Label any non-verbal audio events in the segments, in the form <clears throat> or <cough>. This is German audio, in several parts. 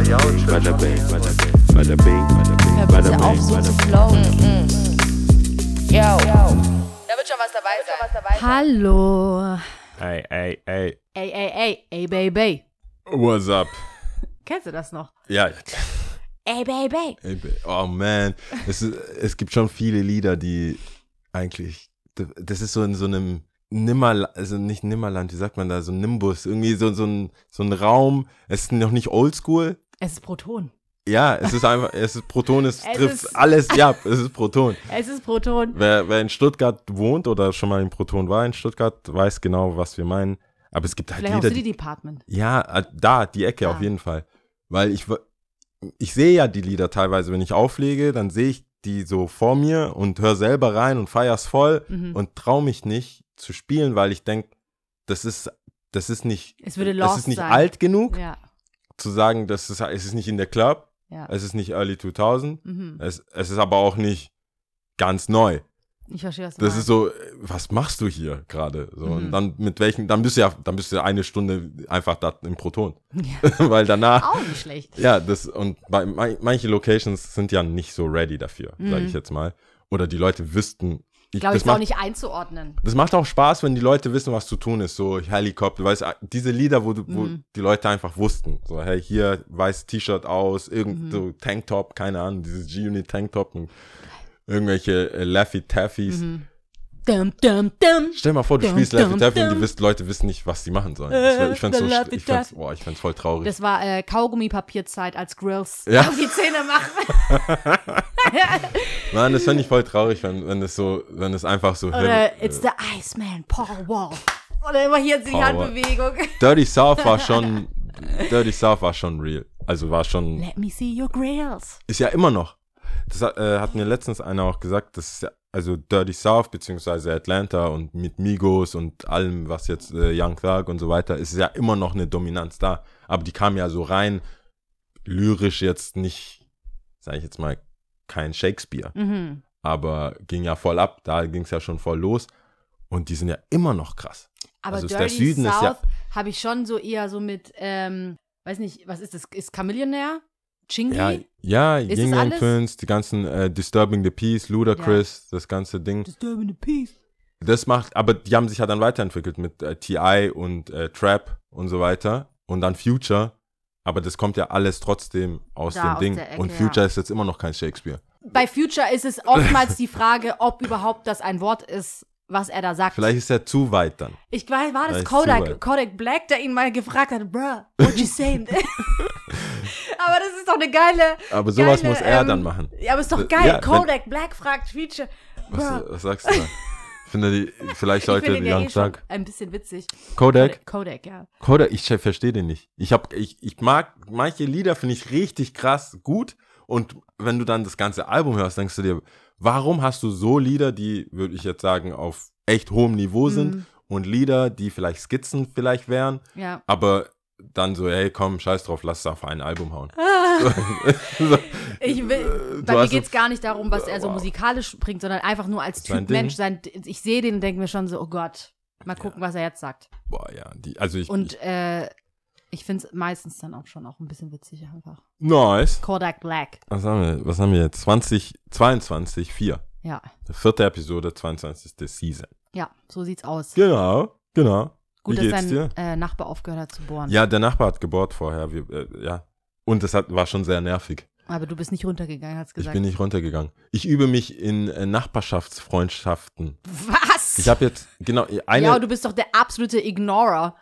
Bada bing, bada bing, bada bing, auf, bing, so zu bing. flowen. Yo. Da wird schon was dabei sein. Hallo. Ey, ey, ey, Ey, ey, ey, ey, Baby. what's up? Kennst du das noch? Ja, ja, klar. Ey, Baby. Ey, be- Oh man, es, ist, es gibt schon viele Lieder, die eigentlich, das ist so in so einem Nimmerland, also nicht Nimmerland, wie sagt man da, so ein Nimbus, irgendwie so, so, ein, so ein Raum, es ist noch nicht oldschool. Es ist Proton. Ja, es ist einfach, es ist Proton, es, <laughs> Es trifft ist- alles, ja, es ist Proton. <laughs> Es ist Proton. Wer, wer in Stuttgart wohnt oder schon mal in Proton war in Stuttgart, weiß genau, was wir meinen. Aber es gibt halt Vielleicht auch Lieder, City die, Department. ja, äh, da, die Ecke Da. auf jeden Fall. Weil ich, ich sehe ja die Lieder teilweise, wenn ich auflege, dann sehe ich die so vor mir und höre selber rein und feier's voll Mhm. und traue mich nicht zu spielen, weil ich denke, das ist, das ist nicht, Es würde lost ist nicht sein. alt genug, Ja, zu sagen, das ist, es ist nicht in der Club, ja. es ist nicht Early 2000, Mhm. es, es ist aber auch nicht ganz neu. Ich verstehe, was du Das meinst. ist so, was machst du hier gerade? So, Mhm. Und dann mit welchen, dann bist du ja, dann bist du eine Stunde einfach da im Proton. Ja. <laughs> Weil danach, Auch nicht schlecht. ja, das, und bei man- manche Locations sind ja nicht so ready dafür, sage Mhm. ich jetzt mal. Oder die Leute wüssten, ich, Glaube ich, auch nicht einzuordnen. das macht auch Spaß, wenn die Leute wissen, was zu tun ist. So Helikopter, weißt du, diese Lieder, wo, du, wo Mhm. die Leute einfach wussten. So, hey, hier weiß T-Shirt aus, irgend Mhm. so Tanktop, keine Ahnung, dieses G-Unit Tanktop und irgendwelche äh, Laffy Taffys. Mhm. Dum, dum, dum. Stell dir mal vor, du spielst Laffy Taffy und die wissen, Leute wissen nicht, was sie machen sollen. Äh, Ich, ich fand's so, ich fand's, boah, ich fand's voll traurig. Das war äh, Kaugummipapierzeit, als Grills Ja. auf <laughs> die Zähne machen. <laughs> <laughs> Mann, das fand ich voll traurig, wenn, wenn es so, wenn es einfach so, Oder It's the Iceman, Paul Wall. Oder immer hier die. Handbewegung. Dirty South war <laughs> schon, Dirty South war schon real. Also war schon, Let me see your grills. ist ja immer noch. Das hat, äh, hat mir letztens einer auch gesagt, das ist ja, also Dirty South beziehungsweise Atlanta und mit Migos und allem, was jetzt äh, Young Thug und so weiter, ist ja immer noch eine Dominanz da. Aber die kam ja so rein, lyrisch jetzt nicht, sage ich jetzt mal, kein Shakespeare, Mhm. aber ging ja voll ab, da ging es ja schon voll los. Und die sind ja immer noch krass. Aber Also ist der Dirty Süden ist South ja- habe ich schon so eher so mit, ähm, weiß nicht, was ist das? Ist Chamillionaire? Chingy? Ja, ja Ist Ying Yang? Twins, die ganzen äh, Disturbing the Peace, Ludacris, das ganze Ding. Disturbing the peace. Das macht, aber die haben sich ja dann weiterentwickelt mit äh, T.I. und äh, Trap und so weiter und dann Future. Aber das kommt ja alles trotzdem aus Da, dem aus Ding. Ecke, und Future ja. ist jetzt immer noch kein Shakespeare. Bei Future ist es oftmals die Frage, ob überhaupt das ein Wort ist, was er da sagt. Vielleicht ist er zu weit dann. Ich weiß, war das Kodak. Kodak Black, der ihn mal gefragt hat, bruh, what you saying? <laughs> aber das ist doch eine geile. Aber sowas geile, muss er ähm, dann machen. Ja, aber ist doch Äh, geil. ja, wenn- Kodak Black fragt Future, Was, was sagst du da? Ich finde, die, vielleicht Ich sollte finde die ja Young eh Thug. ein bisschen witzig. Kodak? Kodak, ja. Kodak, ich verstehe den nicht. Ich hab, ich, ich mag manche Lieder, finde ich richtig krass gut. Und wenn du dann das ganze Album hörst, denkst du dir, warum hast du so Lieder, die, würde ich jetzt sagen, auf echt hohem Niveau sind Mhm. und Lieder, die vielleicht Skizzen vielleicht wären, Ja. aber dann so, hey, komm, scheiß drauf, lass es auf ein Album hauen. <laughs> Ich will, bei mir geht es so- gar nicht darum, was er so Wow. musikalisch bringt, sondern einfach nur als Sein Typ Ding. Mensch. Sein, ich sehe den und denke mir schon so, oh Gott, mal gucken, was er jetzt sagt. Boah, ja, die, also ich, Und ich, äh, ich finde es meistens dann auch schon auch ein bisschen witzig einfach. nice. Kodak Black, Was haben wir, was haben wir jetzt? 20, 22, 4. ja. Vierte Episode, 22. Season. Ja, so sieht's aus. Genau, genau. Gut, dass dein äh, Nachbar aufgehört hat zu bohren. Ja, der Nachbar hat gebohrt vorher. Wir, äh, ja. Und das hat, war schon sehr nervig. Aber du bist nicht runtergegangen, hast Ich gesagt. bin nicht runtergegangen. Ich übe mich in äh, Nachbarschaftsfreundschaften. Was? Ich habe jetzt, genau, eine, ja, ja, du bist doch der absolute Ignorer.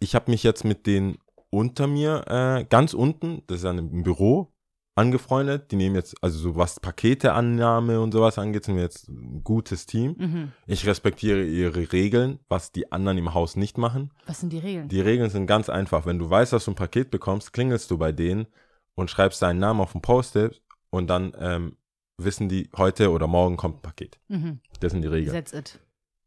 ich habe mich jetzt mit denen unter mir, äh, ganz unten, das ist ja im Büro, angefreundet. Die nehmen jetzt, also so was Paketeannahme und sowas angeht, sind wir jetzt ein gutes Team. Mhm. Ich respektiere ihre Regeln, was die anderen im Haus nicht machen. Was sind die Regeln? Die Regeln sind ganz einfach. Wenn du weißt, dass du ein Paket bekommst, klingelst du bei denen und schreibst deinen Namen auf ein Post-it und dann ähm, wissen die, heute oder morgen kommt ein Paket. mhm. Das sind die Regeln. That's it.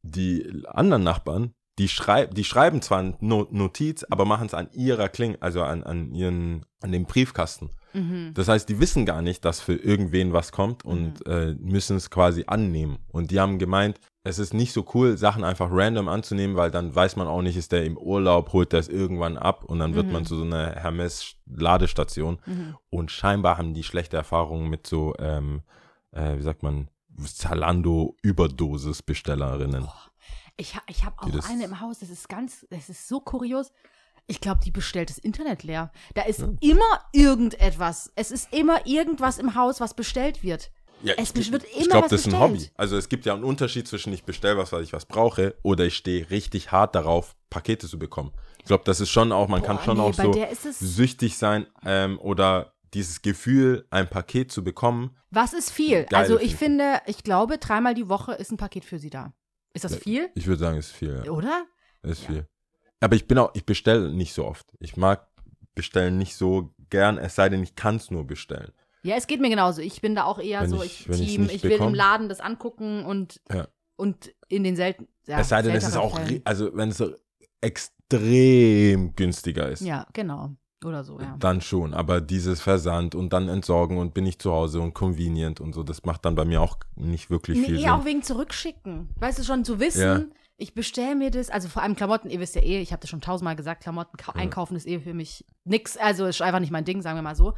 Die anderen Nachbarn, die, schrei die schreiben zwar eine No- Notiz, aber machen es an ihrer Kling, also an, an ihren, an dem Briefkasten. Mhm. Das heißt, die wissen gar nicht, dass für irgendwen was kommt und äh, müssen es quasi annehmen. Und die haben gemeint, es ist nicht so cool, Sachen einfach random anzunehmen, weil dann weiß man auch nicht, ist der im Urlaub, holt es irgendwann ab und dann wird Mhm. man zu so einer Hermes-Ladestation. Und scheinbar haben die schlechte Erfahrungen mit so, ähm, äh, wie sagt man, Zalando-Überdosis-Bestellerinnen. Ich, ich habe auch eine im Haus, das ist ganz, das ist so kurios. Ich glaube, die bestellt das Internet leer. Da ist immer irgendetwas. Es ist immer irgendwas im Haus, was bestellt wird. Ja, Es ich, wird ich immer glaube, was das ist ein. Hobby. Also es gibt ja einen Unterschied zwischen ich bestelle was, weil ich was brauche, oder ich stehe richtig hart darauf, Pakete zu bekommen. Ich glaube, das ist schon auch, man kann Boah, schon nee, auch so süchtig sein ähm, oder dieses Gefühl, ein Paket zu bekommen. Was ist viel? Also ich Finden. finde, ich glaube, dreimal die Woche ist ein Paket für sie da. Ist das viel? Ich würde sagen, ist viel. Ja. Oder? Ist Ja. viel. Aber ich bin auch, ich bestelle nicht so oft. Ich mag bestellen nicht so gern, es sei denn, ich kann es nur bestellen. Ja, es geht mir genauso. Ich bin da auch eher Wenn so, ich- Team, ich will im bekomm- Laden das angucken und, Ja. und in den selten. Ja, es sei denn, es ist auch, also wenn es so extrem günstiger ist. Ja, genau. Oder so, ja. Dann schon, aber dieses Versand und dann entsorgen und bin ich zu Hause und convenient und so, das macht dann bei mir auch nicht wirklich viel Nee, Sinn. auch wegen zurückschicken. Weißt du schon, zu wissen, Ja. ich bestelle mir das, also vor allem Klamotten, ihr wisst ja eh, ich habe das schon tausendmal gesagt, Klamotten kau- einkaufen ist eh für mich nix, also ist einfach nicht mein Ding, sagen wir mal so.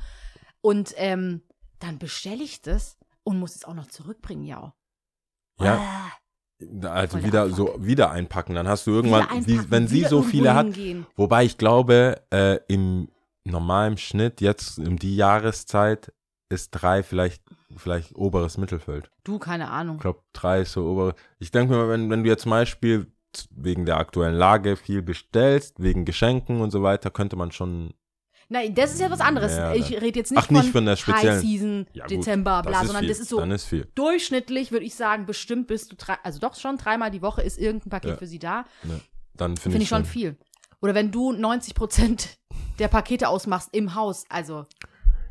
Und ähm, dann bestelle ich das und muss es auch noch zurückbringen, ja. Ja. Ah, Also wieder so wieder einpacken, dann hast du irgendwann, wie, wenn sie so viele hat, wobei ich glaube, äh, im normalen Schnitt jetzt um die Jahreszeit ist drei vielleicht vielleicht oberes Mittelfeld. Du, keine Ahnung. Ich glaube, drei ist so obere. Ich denke mir, wenn, wenn du jetzt zum Beispiel wegen der aktuellen Lage viel bestellst, wegen Geschenken und so weiter, könnte man schon. Nein, das ist ja was anderes. Ja, ich dann- rede jetzt nicht, Ach, nicht von, von der speziellen- High Season, Ja, gut, Dezember, das bla, ist sondern viel. das ist so Dann ist viel. durchschnittlich, würde ich sagen, bestimmt bist du drei, also doch schon dreimal die Woche ist irgendein Paket Ja. für sie da. Dann finde Finde ich, ich schon viel. Oder wenn du 90 Prozent der Pakete ausmachst im Haus, also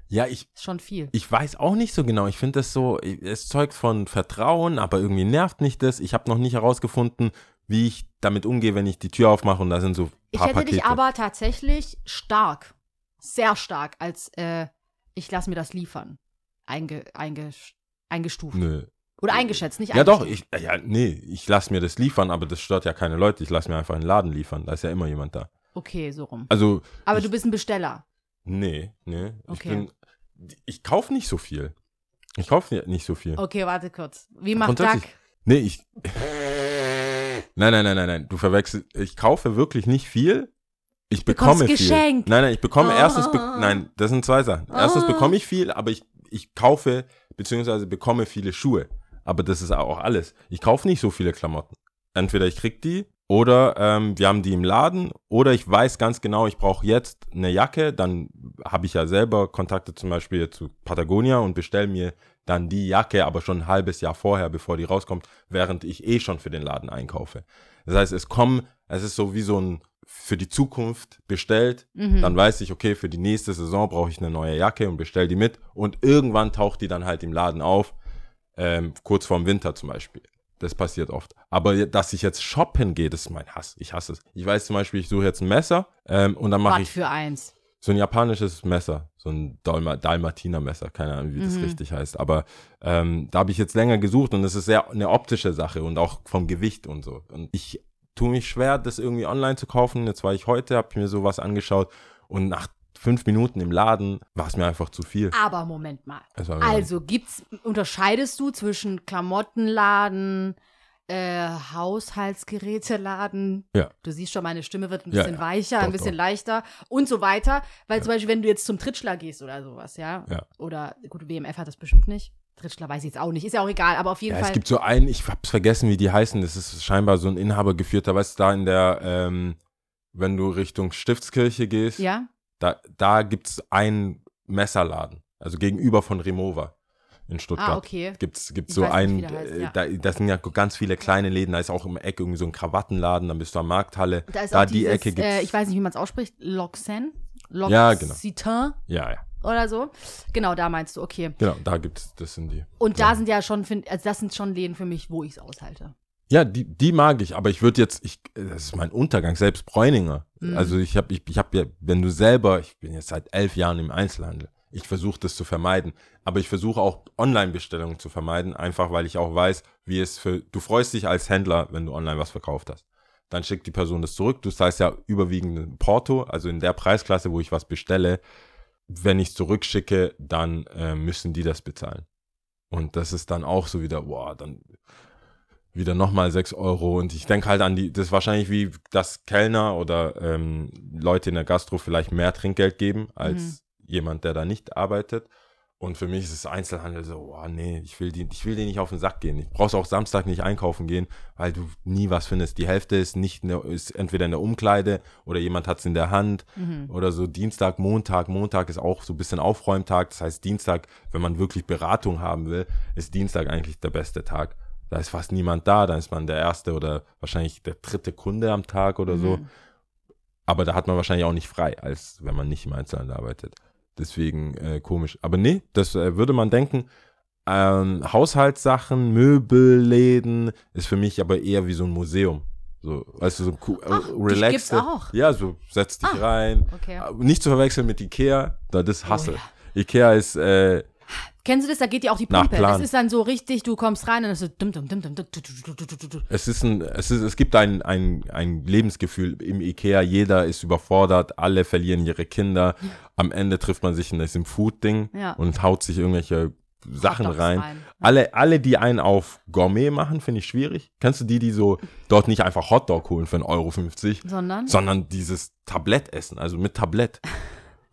Ja, ich, ist schon viel. ich weiß auch nicht so genau. Ich finde das so, es zeugt von Vertrauen, aber irgendwie nervt mich das. Ich habe noch nicht herausgefunden, wie ich damit umgehe, wenn ich die Tür aufmache und da sind so Ich hätte Pakete. dich aber tatsächlich stark, sehr stark als äh, ich lasse mir das liefern einge, einge, eingestuft. Nö. Oder eingeschätzt, nicht Ja doch, ich, ja, nee, ich lasse mir das liefern, aber das stört ja keine Leute. Ich lasse mir einfach einen Laden liefern. Da ist ja immer jemand da. Okay, so rum. Also, Aber ich, du bist ein Besteller. nee, nee. Ich Okay. bin, ich kaufe nicht so viel. Ich kaufe nicht so viel. Okay, warte kurz. Wie macht Duck? Nee, ich. Nein, nein, nein, nein, nein. Du verwechselst. Ich kaufe wirklich nicht viel. Ich bekomme viel. Geschenk. Nein, nein, ich bekomme Oh. erstens. Be nein, das sind zwei Sachen. Erstens Oh. bekomme ich viel, aber ich, ich kaufe beziehungsweise bekomme viele Schuhe. Aber das ist auch alles. Ich kaufe nicht so viele Klamotten. Entweder ich krieg die oder ähm, wir haben die im Laden oder ich weiß ganz genau, ich brauche jetzt eine Jacke. Dann habe ich ja selber Kontakte zum Beispiel zu Patagonia und bestelle mir dann die Jacke, aber schon ein halbes Jahr vorher, bevor die rauskommt, während ich eh schon für den Laden einkaufe. Das heißt, es kommen, es ist so wie so ein für die Zukunft bestellt, Mhm. dann weiß ich, okay, für die nächste Saison brauche ich eine neue Jacke und bestell die mit und irgendwann taucht die dann halt im Laden auf, ähm, kurz vorm Winter zum Beispiel. Das passiert oft. Aber dass ich jetzt shoppen gehe, das ist mein Hass. Ich hasse es. Ich weiß zum Beispiel, ich suche jetzt ein Messer ähm, und dann mache ich für eins. so ein japanisches Messer, so ein Dalma Dalmatiner-Messer, keine Ahnung, wie das Mhm. richtig heißt. Aber ähm, da habe ich jetzt länger gesucht und es ist sehr eine optische Sache und auch vom Gewicht und so. Und ich tue mich schwer, das irgendwie online zu kaufen. Jetzt war ich heute, habe mir sowas angeschaut und nach fünf Minuten im Laden war es mir einfach zu viel. Aber Moment mal. Also gibt's, unterscheidest du zwischen Klamottenladen, äh, Haushaltsgeräteladen? Ja. Du siehst schon, meine Stimme wird ein Ja, bisschen ja. weicher, Doch, ein bisschen doch. leichter und so weiter. Weil zum Beispiel, wenn du jetzt zum Trittschler gehst oder sowas, ja? Ja. Oder, gut, WMF hat das bestimmt nicht. Trittschler weiß ich jetzt auch nicht. Ist ja auch egal, aber auf jeden Ja, Fall. es gibt so einen, ich hab's vergessen, wie die heißen. Das ist scheinbar so ein inhabergeführter, weißt du, da in der, ähm, wenn du Richtung Stiftskirche gehst, ja? Da, da gibt's einen Messerladen, also gegenüber von Remova in Stuttgart. Ah, okay. Gibt's, gibt's Ich so einen, der heißt, äh, ja. da, das sind ja ganz viele kleine Läden, da ist auch im Eck irgendwie so ein Krawattenladen, dann bist du am Markthalle, Da ist da auch die dieses, Ecke gibt's. Äh, ich weiß nicht, wie man es ausspricht. Loxen? Ja, genau. Ja, ja, oder so. Genau, da meinst du, okay. genau, da gibt's, das sind die. Und da sind ja schon, find, also das sind schon Läden für mich, wo ich es aushalte. Ja, die, die mag ich, aber ich würde jetzt, ich, das ist mein Untergang, selbst Bräuninger. Mhm. Also ich habe, ich, ich habe ja, wenn du selber, ich bin jetzt seit elf Jahren im Einzelhandel. Ich versuche das zu vermeiden. Aber ich versuche auch Online-Bestellungen zu vermeiden, einfach weil ich auch weiß, wie es für. Du freust dich als Händler, wenn du online was verkauft hast. Dann schickt die Person das zurück. Du zahlst ja überwiegend Porto, also in der Preisklasse, wo ich was bestelle. Wenn ich es zurückschicke, dann äh, müssen die das bezahlen. Und das ist dann auch so wieder, boah, dann wieder nochmal 6 Euro. Und ich denke halt an die, das ist wahrscheinlich wie das Kellner oder ähm, Leute in der Gastro vielleicht mehr Trinkgeld geben als jemand, der da nicht arbeitet. Und für mich ist es Einzelhandel so, boah, nee, ich will, die, ich will dir nicht auf den Sack gehen. Ich brauch's auch Samstag nicht einkaufen gehen, weil du nie was findest. Die Hälfte ist nicht, ist entweder in der Umkleide oder jemand hat's in der Hand oder so Dienstag, Montag. Montag ist auch so ein bisschen Aufräumtag. Das heißt, Dienstag, wenn man wirklich Beratung haben will, ist Dienstag eigentlich der beste Tag. Da ist fast niemand da, dann ist man der erste oder wahrscheinlich der dritte Kunde am Tag oder so. Aber da hat man wahrscheinlich auch nicht frei, als wenn man nicht im Einzelhandel arbeitet. Deswegen äh, komisch. Aber nee, das äh, würde man denken. Ähm, Haushaltssachen, Möbelläden ist für mich aber eher wie so ein Museum. So, weißt du, so cool, äh, Ach, relaxed. auch? Ja, so setz dich Ah, rein. okay. Äh, Nicht zu verwechseln mit Ikea, da das Hassel. Oh Ikea ist, äh, Kennst du das? Da geht dir auch die Pumpe. Das ist dann so richtig, du kommst rein und es ist so dumm, dumm, dumm, dumm, dumm, du, du, du, du, du, du. es ist ein, es ist, es gibt ein, ein, ein Lebensgefühl im Ikea. Jeder ist überfordert, alle verlieren ihre Kinder. Am Ende trifft man sich in diesem Food-Ding Ja. und haut sich irgendwelche Sachen rein. rein. Alle, alle, die einen auf Gourmet machen, finde ich schwierig. Kennst du die, die so dort nicht einfach Hotdog holen für 1,50 Euro, Sondern? sondern dieses Tablett essen, also mit Tablett.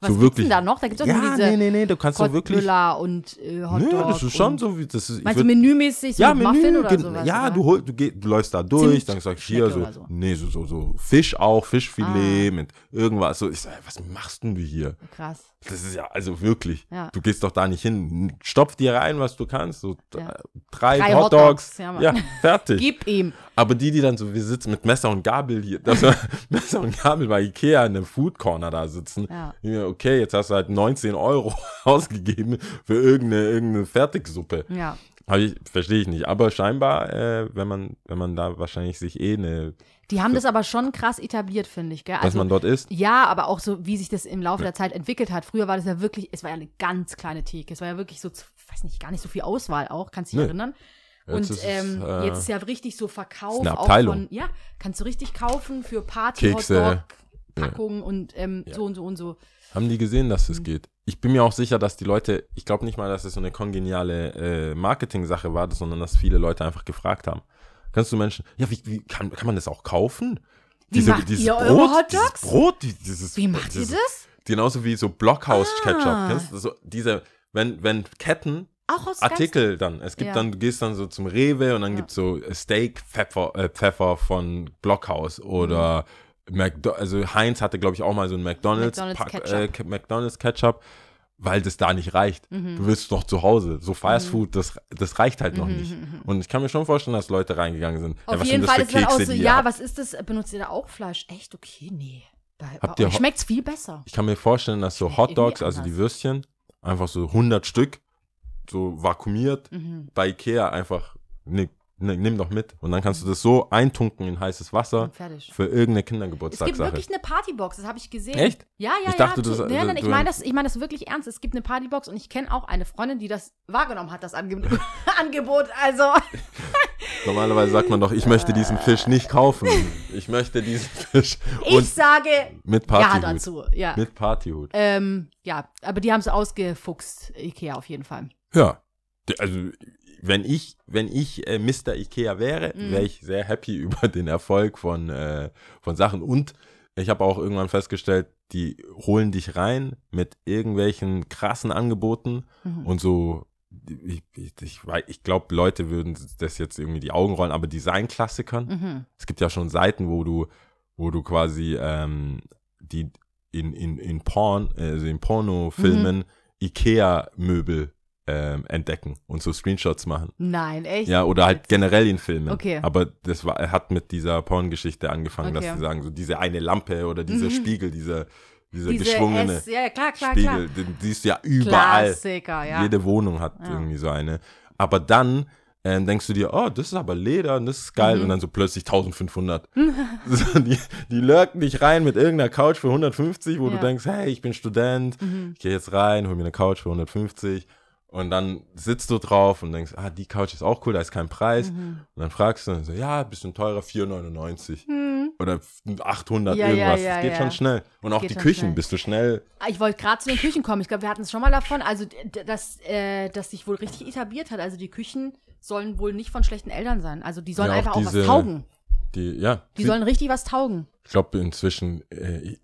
Was so wirklich. da noch? Da gibt's doch ja, nur diese nee, nee, nee, du kannst doch wirklich. Und äh, Hotdog. Nö, das ist schon so wie das ist. Meinst du menümäßig so ja, mit Muffin Menü, oder sowas? Ja, oder? du, hol, du, geh, du läufst da durch, dann sagst du hier so, so. nee, so, so, so, Fisch auch, Fischfilet Ah. mit irgendwas. So, ich sag, was machst denn du hier? Krass. Das ist ja, also wirklich, Ja. du gehst doch da nicht hin. Stopf dir rein, was du kannst, so Ja. drei, Drei Hotdogs, ja, ja, fertig. Gib ihm. Aber die, die dann so, wir sitzen mit Messer und Gabel hier, das war <laughs> Messer und Gabel bei Ikea in einem Food Corner da sitzen. Okay, jetzt hast du halt 19 Euro <laughs> ausgegeben für irgendeine, irgendeine Fertigsuppe. Ja. Verstehe ich nicht. Aber scheinbar, äh, wenn man, wenn man da wahrscheinlich sich eh eine, Die haben das aber schon krass etabliert, finde ich, gell? Also, man dort isst. ja, aber auch so, wie sich das im Laufe der Zeit entwickelt hat. Früher war das ja wirklich, es war ja eine ganz kleine Theke. Es war ja wirklich so, weiß nicht, gar nicht so viel Auswahl auch, kannst du dich Nö. erinnern? Jetzt Und ist es, ähm, äh, jetzt ist ja richtig so Verkauf ist eine auch Abteilung. von, ja, kannst du richtig kaufen für Party, Kekse. Packungen und ähm, so und so und so. Haben die gesehen, dass Mhm. es geht? Ich bin mir auch sicher, dass die Leute, ich glaube nicht mal, dass es so eine kongeniale äh, Marketing-Sache war, sondern dass viele Leute einfach gefragt haben. Kannst du Menschen, ja, wie, wie kann, kann man das auch kaufen? Wie macht ihr eure Brot, Hotdogs? Dieses Brot, die- dieses, Wie macht ihr dieses, das? Genauso wie so Blockhaus-Ketchup. Ah. Kennst du so, diese, wenn, wenn Ketten Artikel dann. Es gibt Ja. dann, du gehst dann so zum Rewe und dann Ja. gibt's so Steak Pfeffer, äh, Pfeffer von Blockhaus oder McDo also Heinz hatte glaube ich auch mal so ein McDonald's McDonald's Pack- Ketchup. Äh, McDonald's Ketchup, weil das da nicht reicht. Mhm. Du willst doch zu Hause, so Fast Food, das das reicht halt noch Mhm, nicht. mhm, Und ich kann mir schon vorstellen, dass Leute reingegangen sind. Auf ja, was jeden sind Fall ist dann auch Kekse, so, ja, was ist das? Benutzt ihr da auch Fleisch? Echt? Okay, nee. Habt ihr schmeckt's viel besser. Ich kann mir vorstellen, dass so Hotdogs, irgendwie also die. Würstchen, einfach so 100 Stück, so vakuumiert, Mhm. bei Ikea einfach, ne, ne, nimm doch mit. Und dann kannst du das so eintunken in heißes Wasser für irgendeine Es gibt Kindergeburtstagssache. wirklich eine Partybox, das habe ich gesehen. Echt? Ja, ja, Ich dachte, ja. du- zu- nein, nein, ich meine das, ich meine das wirklich ernst. Es gibt eine Partybox und ich kenne auch eine Freundin, die das wahrgenommen hat, das Ange <laughs> Angebot. Also, <laughs> Normalerweise sagt man doch, ich möchte diesen Fisch nicht kaufen. Ich möchte diesen Fisch. ich Und sage mit ja Partyhut. dazu. Ja. Mit Partyhut. Ähm, ja, aber die haben es ausgefuchst, Ikea auf jeden Fall. Ja. Also, wenn ich, wenn ich äh, Mr. Ikea wäre, Mhm. wäre ich sehr happy <laughs> über den Erfolg von, äh, von Sachen. Und ich habe auch irgendwann festgestellt, die holen dich rein mit irgendwelchen krassen Angeboten Mhm. und so. Ich, ich, ich, ich glaube, Leute würden das jetzt irgendwie die Augen rollen, aber Designklassikern. Mhm. Es gibt ja schon Seiten, wo du, wo du quasi ähm, die in, in, in Porn, also in Pornofilmen Mhm. Ikea-Möbel ähm, entdecken und so Screenshots machen. Nein, echt? Ja, oder halt generell in Filmen. Okay. Aber das war, er hat mit dieser Porngeschichte angefangen, dass Okay. sie sagen, so diese eine Lampe oder dieser Mhm. Spiegel, dieser, dieser Diese geschwungene S, ja, klar, klar, Spiegel, klar. den siehst du ja überall. Klassiker, ja. Jede Wohnung hat Ja. irgendwie so eine. Aber dann ähm, denkst du dir, oh, das ist aber Leder und das ist geil. Mhm. Und dann so plötzlich 1500. <laughs> so, die, die lurken dich rein mit irgendeiner Couch für 150, wo Ja. du denkst, hey, ich bin Student, Mhm. ich gehe jetzt rein, hol mir eine Couch für 150. Und dann sitzt du drauf und denkst, ah, die Couch ist auch cool, da ist kein Preis. Mhm. Und dann fragst du, so, ja, bisschen teurer, 4,99 Hm. oder 800 Ja, ja, irgendwas. ja, das geht ja. schon schnell. Und auch Geht die Küchen, schnell. bist du schnell. Ah, Ich wollte gerade zu den Küchen kommen. Ich glaube, wir hatten es schon mal davon. Also, dass, äh, dass sich wohl richtig etabliert hat. Also, die Küchen sollen wohl nicht von schlechten Eltern sein. Also, die sollen Ja, auch einfach auch diese- was taugen. Die, ja, Die sie- sollen richtig was taugen. ich glaube inzwischen, äh,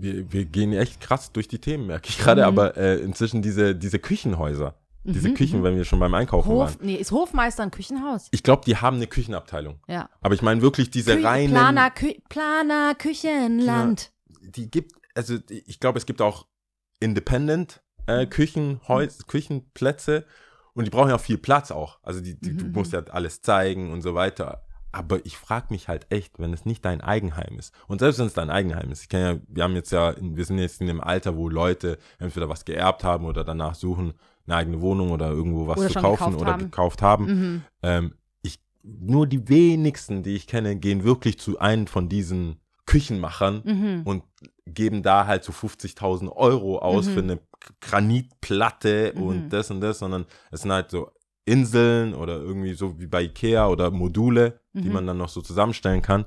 wir, wir gehen echt krass durch die Themen, merke ich gerade, Mhm. aber äh, inzwischen diese, diese Küchenhäuser, diese Mhm, Küchen, mhm. wenn wir schon beim Einkaufen Hof, waren. nee, ist Hofmeister ein Küchenhaus? Ich glaube, die haben eine Küchenabteilung. Ja. Aber ich meine wirklich diese Kü reinen, Planer, Kü Planer, Küchenland. die gibt, also ich glaube, es gibt auch Independent Mhm. äh, Küchenhäus Küchenplätze und die brauchen ja auch viel Platz auch. Also die, die, du Mhm. musst ja alles zeigen und so weiter. Aber ich frage mich halt echt, wenn es nicht dein Eigenheim ist. Und selbst wenn es dein Eigenheim ist, ich kenne ja, wir haben jetzt ja, wir sind jetzt in dem Alter, wo Leute entweder was geerbt haben oder danach suchen, eine eigene Wohnung oder irgendwo was Oder zu kaufen oder haben. gekauft haben. Mhm. Ähm, ich, nur die wenigsten, die ich kenne, gehen wirklich zu einem von diesen Küchenmachern Mhm. und geben da halt so 50.000 Euro aus Mhm. für eine Granitplatte Mhm. und das und das, sondern es sind halt so Inseln oder irgendwie so wie bei Ikea oder Module, die Mhm. man dann noch so zusammenstellen kann.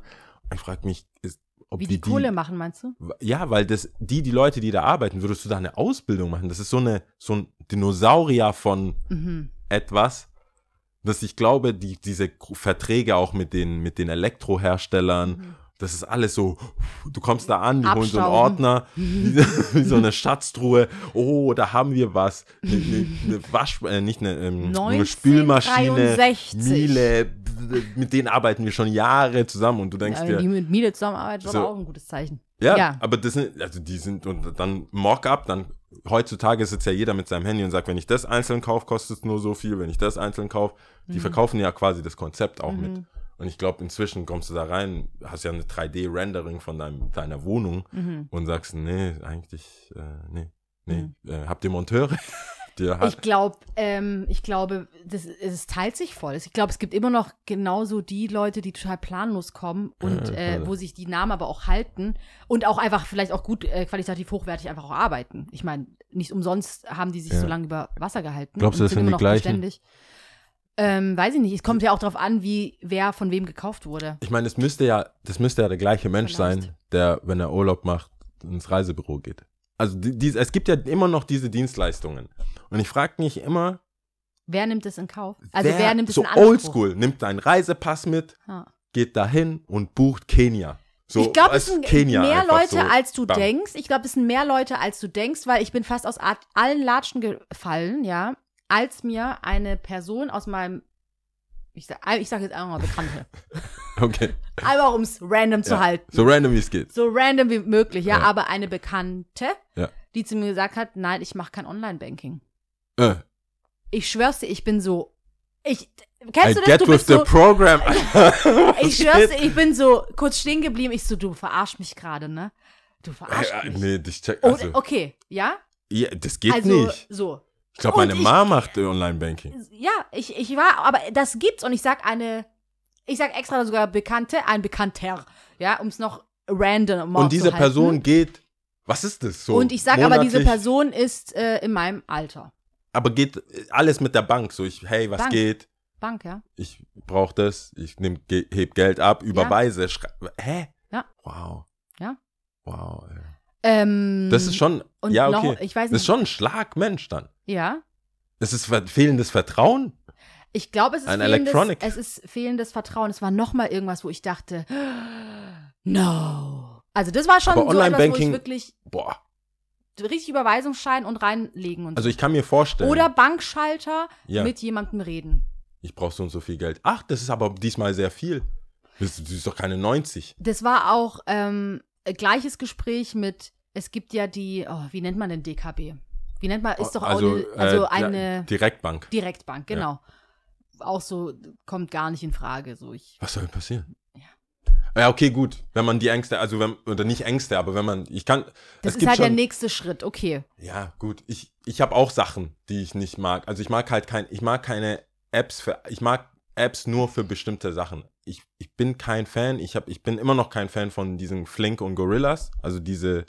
Ich frage mich, ist, ob Wie wir die Kohle machen, meinst du? ja, weil das, die, die Leute, die da arbeiten, würdest du da eine Ausbildung machen. Das ist so eine, so ein Dinosaurier von Mhm. etwas, dass ich glaube, die, diese Verträge auch mit den, mit den Elektroherstellern, Mhm. Das ist alles so, du kommst da an, die holen so einen Abstauben. Ordner, wie, <laughs> wie so eine Schatztruhe, oh, da haben wir was, eine, eine, eine Wasch, äh, nicht eine, ähm, eine Spülmaschine, 1963. Miele, mit denen arbeiten wir schon Jahre zusammen und du denkst Ja, dir, wenn die mit Miele zusammenarbeiten, ist So. doch auch ein gutes Zeichen. ja, Ja. aber das sind, also die sind, und dann Mockup, dann heutzutage sitzt ja jeder mit seinem Handy und sagt, wenn ich das einzeln kaufe, kostet es nur so viel, wenn ich das einzeln kaufe. Die Mhm. verkaufen ja quasi das Konzept auch mit. Mhm. Und ich glaube, inzwischen kommst du da rein, hast ja eine 3D-Rendering von deinem, deiner Wohnung Mhm. und sagst, nee, eigentlich, äh, nee, nee, äh, habt ihr Monteure? <laughs> Hat, Ich glaube, ähm, ich glaube, das, es teilt sich voll. Ich glaube, es gibt immer noch genauso die Leute, die total planlos kommen und äh, wo sich die Namen aber auch halten und auch einfach vielleicht auch gut äh, qualitativ hochwertig einfach auch arbeiten. Ich meine, nicht umsonst haben die sich Ja. so lange über Wasser gehalten. Glaubst du, das sind die immer noch gleichen? beständig. Ähm, weiß ich nicht. Es kommt ja auch darauf an, wie wer von wem gekauft wurde. ich meine, es müsste ja, das müsste ja der gleiche Mensch Vielleicht. sein, der, wenn er Urlaub macht, ins Reisebüro geht. Also die, die, es gibt ja immer noch diese Dienstleistungen. Und ich frage mich immer, Wer nimmt es in Kauf? Also wer, nimmt es so in Anspruch? oldschool, nimmt deinen Reisepass mit, Ja. geht dahin und bucht Kenia. So, ich glaube, es sind Kenia mehr Leute, so, als du bam. denkst. Ich glaube, es sind mehr Leute, als du denkst, weil ich bin fast aus allen Latschen gefallen, ja, als mir eine Person aus meinem, ich sage ich sag jetzt einfach mal Bekannte, <laughs> Okay, einfach um es random zu Ja. halten. so random wie es geht. So random wie möglich, ja, Ja. aber eine Bekannte, Ja. die zu mir gesagt hat, nein, ich mache kein Online-Banking. Äh, Ich schwör's dir, ich bin so, ich, kennst I du das? get Du with bist the so, program. <laughs> <laughs> ich schwör's dir, ich bin so kurz stehen geblieben. Ich so, du verarsch mich gerade, ne? Du verarschst Äh, äh, mich. nee, das check, Oh, also, okay, ja? ja, das geht also, nicht. so. Ich glaube, meine Mama macht Online-Banking. Ja, ich, ich war, aber das gibt's und ich sag eine, ich sag extra sogar Bekannte, ein Bekannter, ja, um es noch random Und diese halten. Person geht, was ist das so? und ich sag aber, diese monatlich? Person ist äh, in meinem Alter. Aber geht äh, alles mit der Bank. So, ich, hey, was Bank. geht? Bank, ja? Ich brauche das. Ich nehm, heb Geld ab, überweise. Schrei hä? Ja. Wow. Ja. Wow. ey. Ähm, Das ist schon, ja, noch- okay. ich weiß Das ist nicht- schon ein Schlag Mensch dann. Ja. Das ist fehlendes Vertrauen. Ich glaube, es ist fehlendes, es ist fehlendes Vertrauen. Es war noch mal irgendwas, wo ich dachte, no. Also das war schon Aber so etwas, wo ich wirklich Boah. richtig Überweisungsschein und reinlegen und so. Also ich kann mir vorstellen. Oder Bankschalter Ja. mit jemandem reden. ich brauche so und so viel Geld. Ach, das ist aber diesmal sehr viel. Das, das ist doch keine 90. Das war auch ähm, gleiches Gespräch mit, es gibt ja die, oh, wie nennt man denn DKB? Wie nennt man, ist doch also, auch eine, also äh, eine Direktbank. Direktbank, genau. Auch so, kommt gar nicht in Frage. So, ich, Was soll passieren? Ja. Ja, okay, gut. Wenn man die Ängste, also wenn, oder nicht Ängste, aber wenn man, ich kann, das ist halt der schon, nächste Schritt, okay. ja, gut. Ich, ich habe auch Sachen, die ich nicht mag. Also ich mag halt kein, ich mag keine Apps für, ich mag Apps nur für bestimmte Sachen. Ich, ich bin kein Fan, ich, hab, ich bin immer noch kein Fan von diesen Flink und Gorillas, also diese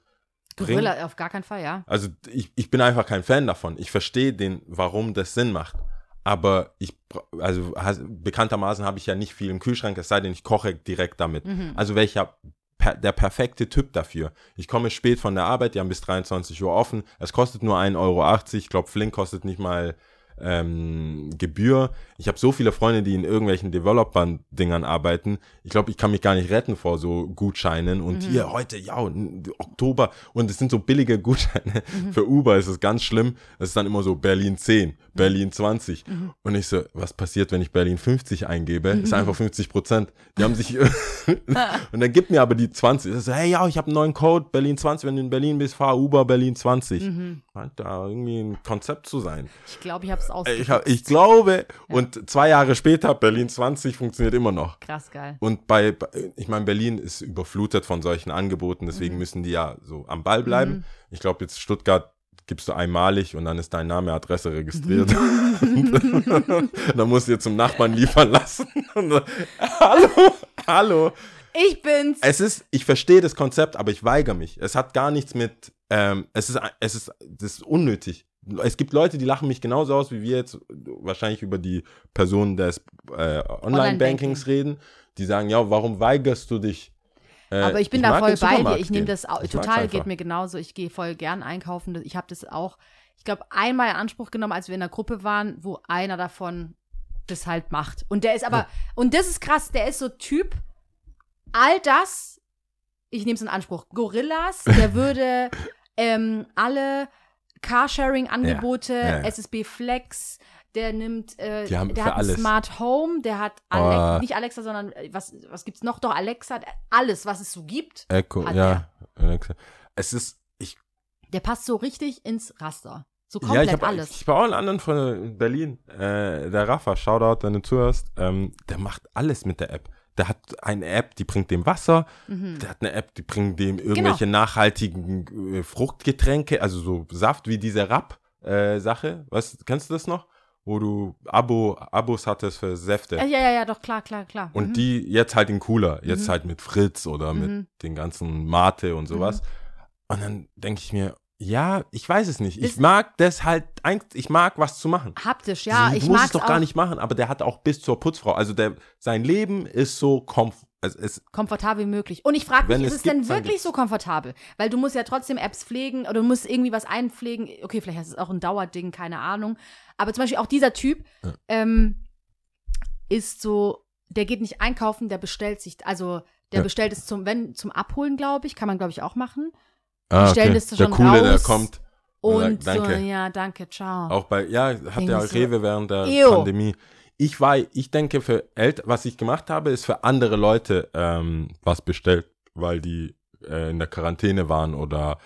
Bring- Gorilla, auf gar keinen Fall, ja. also ich, ich bin einfach kein Fan davon. Ich verstehe den, warum das Sinn macht. Aber ich, also bekanntermaßen habe ich ja nicht viel im Kühlschrank, es sei denn, ich koche direkt damit. Mhm. Also welcher per, der perfekte Typ dafür. Ich komme spät von der Arbeit, die haben bis 23 Uhr offen. Es kostet nur 1,80 Euro. Ich glaube, Flink kostet nicht mal ähm, Gebühr. Ich habe so viele Freunde, die in irgendwelchen Developer-Dingern arbeiten. Ich glaube, ich kann mich gar nicht retten vor so Gutscheinen. Und hier heute, ja, Oktober. Und es sind so billige Gutscheine. Für Uber ist es ganz schlimm. Es ist dann immer so Berlin 10, Berlin 20. Und ich so, was passiert, wenn ich Berlin 50 eingebe? Ist einfach 50 Prozent. Die haben sich. <laughs> <laughs> und dann gibt mir aber die 20. Ich so, hey, ja, ich habe einen neuen Code, Berlin 20. Wenn du in Berlin bist, fahr Uber Berlin 20. Scheint da irgendwie ein Konzept zu sein. Ich glaube, ich habe es. Ich, hab, ich glaube, und zwei Jahre später, Berlin 20 funktioniert immer noch. Krass geil. Und bei, ich meine, Berlin ist überflutet von solchen Angeboten, deswegen Mhm. müssen die ja so am Ball bleiben. Ich glaube, jetzt Stuttgart gibst du einmalig und dann ist dein Name, Adresse registriert. <laughs> <laughs> dann musst du dir zum Nachbarn liefern lassen. <laughs> Hallo, hallo. Ich bin's. Es ist, ich verstehe das Konzept, aber ich weigere mich. Es hat gar nichts mit, ähm, es ist, es ist, das ist unnötig. Es gibt Leute, die lachen mich genauso aus, wie wir jetzt wahrscheinlich über die Personen des äh, Online-Bankings reden, die sagen, ja, warum weigerst du dich? Äh, Aber ich bin da mag voll bei dir. Ich nehme das. Ich total geht mir genauso. Ich gehe voll gern einkaufen. Ich habe das auch, ich glaube, einmal in Anspruch genommen, als wir in einer Gruppe waren, wo einer davon das halt macht. Und der ist aber, und das ist krass, der ist so Typ, all das, ich nehme es in Anspruch, Gorillas, der <laughs> würde ähm, alle Carsharing-Angebote, Ja, ja, ja. SSB Flex, der nimmt, äh, der hat ein. Smart Home, der hat Alexa, Oh. nicht Alexa, sondern äh, was, was gibt's noch? Doch, Alexa, alles, was es so gibt. Echo, ja. Alexa. Es ist, ich Der passt so richtig ins Raster. So Ja, komplett ich habe alles. ich hab auch einen anderen von Berlin, äh, der Rafa, Shoutout, wenn du zuhörst, ähm, der macht alles mit der App. Der hat eine App, die bringt dem Wasser, Mhm. der hat eine App, die bringt dem Genau. irgendwelche nachhaltigen äh, Fruchtgetränke, also so Saft wie diese Rap-Sache. Was, kennst du das noch? Wo du Abo, Abos hattest für Säfte. ja, ja, ja, ja, doch, klar, klar, klar. Und mhm. die jetzt halt in cooler, jetzt Mhm. halt mit Fritz oder Mhm. mit den ganzen Mate und sowas. Und dann denke ich mir, ja, ich weiß es nicht. Ich Das- mag das halt, ich mag was zu machen. Haptisch, ja, du ich musst mag es doch auch gar nicht machen, aber der hat auch bis zur Putzfrau. Also der, sein Leben ist so komf es ist, komfortabel wie möglich. Und ich frage mich, es ist es denn gibt, dann wirklich so komfortabel? Weil du musst ja trotzdem Apps pflegen oder du musst irgendwie was einpflegen. Okay, vielleicht ist es auch ein Dauerding, keine Ahnung. Aber zum Beispiel auch dieser Typ Ja. ähm, ist so, der geht nicht einkaufen, der bestellt sich, also der Ja. bestellt es zum, wenn, zum Abholen, glaube ich, kann man, glaube ich, auch machen. Ah, stellen das der schon Coole, der raus. kommt. Und sagt, so, danke. ja, danke, ciao. Auch bei, ja, hat der so, Rewe während der ew. Pandemie. Ich war, ich denke, für Eltern, was ich gemacht habe, ist für andere Leute ähm, was bestellt, weil die äh, in der Quarantäne waren oder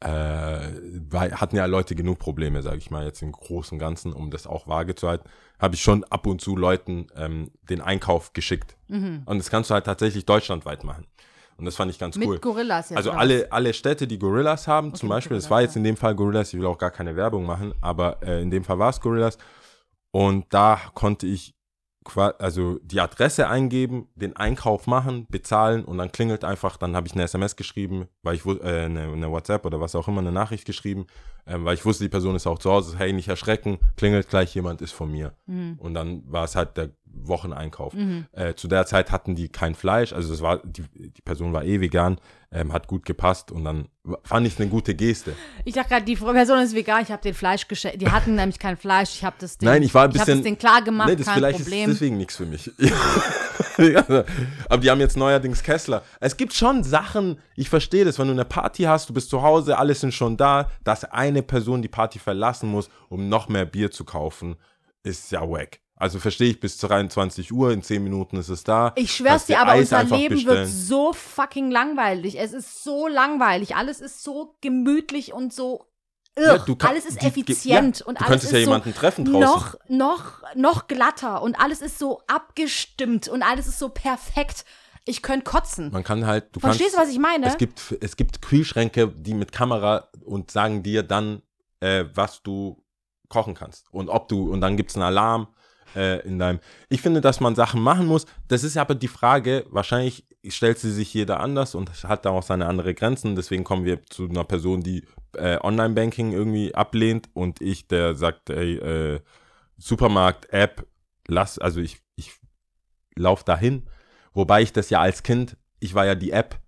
äh, weil, hatten ja Leute genug Probleme, sage ich mal, jetzt im Großen und Ganzen, um das auch vage zu halten, habe ich schon ab und zu Leuten ähm, den Einkauf geschickt. Mhm. Und das kannst du halt tatsächlich deutschlandweit machen. Und das fand ich ganz Mit cool. Gorillas jetzt. Also oder alle, alle Städte, die Gorillas haben, zum mit Beispiel, das Gorillas, war jetzt in dem Fall Gorillas, ich will auch gar keine Werbung machen, aber äh, in dem Fall war es Gorillas. Und da konnte ich also die Adresse eingeben, den Einkauf machen, bezahlen und dann klingelt einfach, dann habe ich eine SMS geschrieben, weil ich äh, eine, eine WhatsApp oder was auch immer, eine Nachricht geschrieben, ähm, weil ich wusste, die Person ist auch zu Hause, hey, nicht erschrecken, klingelt gleich, jemand ist von mir. Mhm. Und dann war es halt der Wocheneinkauf. Mhm. Äh, zu der Zeit hatten die kein Fleisch, also es war, die, die Person war eh vegan, ähm, hat gut gepasst und dann fand ich es eine gute Geste. Ich dachte gerade, die Person ist vegan, ich habe den Fleisch geschenkt. Die hatten nämlich kein Fleisch, ich habe das Ding, Nein, ich war ein ich habe bisschen- das Ding klar gemacht, nee, das kein vielleicht Problem. ist deswegen nichts für mich. <laughs> Aber die haben jetzt neuerdings Kessler. Es gibt schon Sachen, ich verstehe das, wenn du eine Party hast, du bist zu Hause, alle sind schon da, dass eine Person die Party verlassen muss, um noch mehr Bier zu kaufen, ist ja wack. Also verstehe ich bis 23 Uhr, in 10 Minuten ist es da. Ich schwör's dir, aber Eis unser Leben bestellen. wird so fucking langweilig. Es ist so langweilig. Alles ist so gemütlich und so. Ja, kann- alles ist die- effizient ja, und du alles könntest ist ja so jemanden treffen draußen. noch, noch, noch glatter und alles ist so abgestimmt und alles ist so perfekt. Ich könnte kotzen. Man kann halt, du Verstehst du, kannst, was ich meine? Es gibt, es gibt Kühlschränke, die mit Kamera und sagen dir dann, äh, was du kochen kannst. Und ob du, und dann gibt es einen Alarm. äh, in deinem. Ich finde, dass man Sachen machen muss. Das ist aber die Frage, wahrscheinlich stellt sie sich jeder anders und hat da auch seine andere Grenzen. Deswegen kommen wir zu einer Person, die äh, Online-Banking irgendwie ablehnt und ich, der sagt, ey, äh, Supermarkt-App, lass, also ich, ich lauf dahin. Wobei ich das ja als Kind, ich war ja die App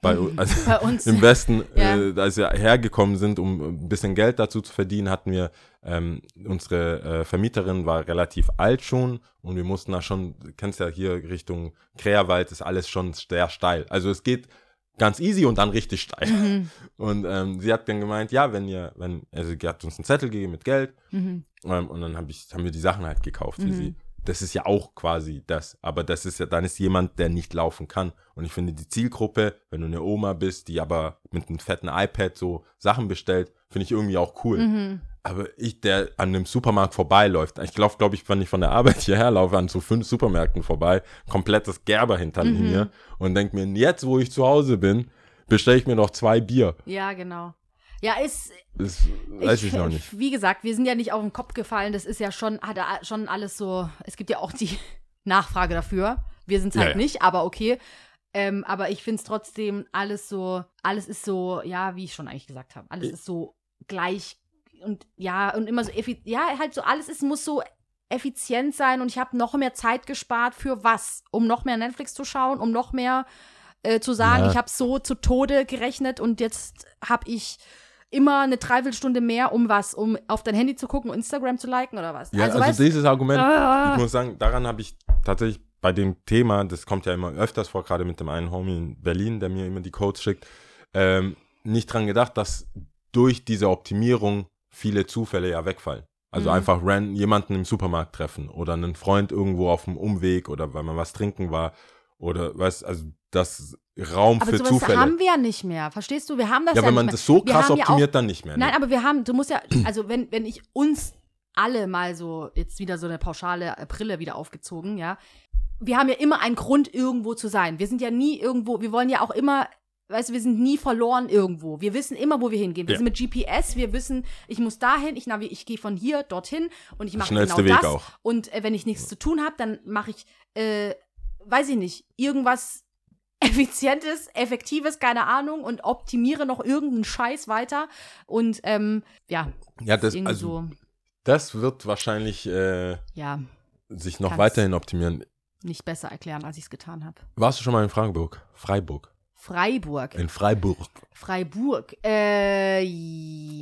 bei, <laughs> also Bei uns. im Westen, <laughs> Ja. äh, als wir hergekommen sind, um ein bisschen Geld dazu zu verdienen, hatten wir, ähm, unsere äh, Vermieterin war relativ alt schon und wir mussten da schon, du kennst ja hier Richtung Kräherwald, ist alles schon sehr steil. Also es geht ganz easy und dann richtig steil. Mhm. <laughs> Und ähm, sie hat dann gemeint, ja, wenn ihr, wenn, also sie hat uns einen Zettel gegeben mit Geld Mhm. ähm, und dann hab ich, haben wir die Sachen halt gekauft für sie. Das ist ja auch quasi das. Aber das ist ja, dann ist jemand, der nicht laufen kann. Und ich finde die Zielgruppe, wenn du eine Oma bist, die aber mit einem fetten iPad so Sachen bestellt, finde ich irgendwie auch cool. Mhm. Aber ich, der an einem Supermarkt vorbeiläuft, ich laufe, glaube ich, wenn ich von der Arbeit <laughs> hierher laufe, an so fünf Supermärkten vorbei, komplettes Gerber hinter Mhm. mir und denke mir, jetzt, wo ich zu Hause bin, bestelle ich mir noch zwei Bier. Ja, genau. Ja, ist, Das weiß ich, noch nicht. Wie gesagt, wir sind ja nicht auf den Kopf gefallen. Das ist ja schon, hat ja schon alles so. Es gibt ja auch die <laughs> Nachfrage dafür. Wir sind es Ja, halt ja. nicht, aber okay. Ähm, aber ich finde es trotzdem alles so, alles ist so, ja, wie ich schon eigentlich gesagt habe, alles Ich- ist so gleich und ja, und immer so, effi- ja, halt so, alles ist, muss so effizient sein und ich habe noch mehr Zeit gespart für was? Um noch mehr Netflix zu schauen, um noch mehr äh, zu sagen, Ja. ich habe so zu Tode gerechnet und jetzt habe ich immer eine Dreiviertelstunde mehr, um was? Um auf dein Handy zu gucken, Instagram zu liken oder was? Ja, also, weißt, dieses Argument, Ah. ich muss sagen, daran habe ich tatsächlich bei dem Thema, das kommt ja immer öfters vor, gerade mit dem einen Homie in Berlin, der mir immer die Codes schickt, ähm, nicht dran gedacht, dass durch diese Optimierung viele Zufälle ja wegfallen. Also Mhm. einfach ran, jemanden im Supermarkt treffen oder einen Freund irgendwo auf dem Umweg oder weil man was trinken war oder weißt, also das Raum aber für sowas Zufälle. haben wir ja nicht mehr. Verstehst du? Wir haben das ja, ja, wenn man das so krass haben ja optimiert, auch, dann nicht mehr. Nein, ne? aber wir haben, du musst ja, also wenn, wenn ich uns alle mal so, jetzt wieder so eine pauschale Brille wieder aufgezogen, ja. Wir haben ja immer einen Grund, irgendwo zu sein. Wir sind ja nie irgendwo, wir wollen ja auch immer, weißt du, wir sind nie verloren irgendwo. Wir wissen immer, wo wir hingehen. Wir Ja. sind mit GPS, wir wissen, ich muss dahin, ich, navi- ich gehe von hier dorthin und ich mache genau Weg das. auch. Und äh, wenn ich nichts zu tun habe, dann mache ich, äh, weiß ich nicht, irgendwas Effizientes, Effektives, keine Ahnung, und optimiere noch irgendeinen Scheiß weiter. Und ähm, ja, Ja, das, also, so, das wird wahrscheinlich äh, ja, sich noch weiterhin optimieren. nicht besser erklären, als ich es getan habe. Warst du schon mal in Freiburg? Freiburg. Freiburg. In Freiburg. Freiburg. Äh,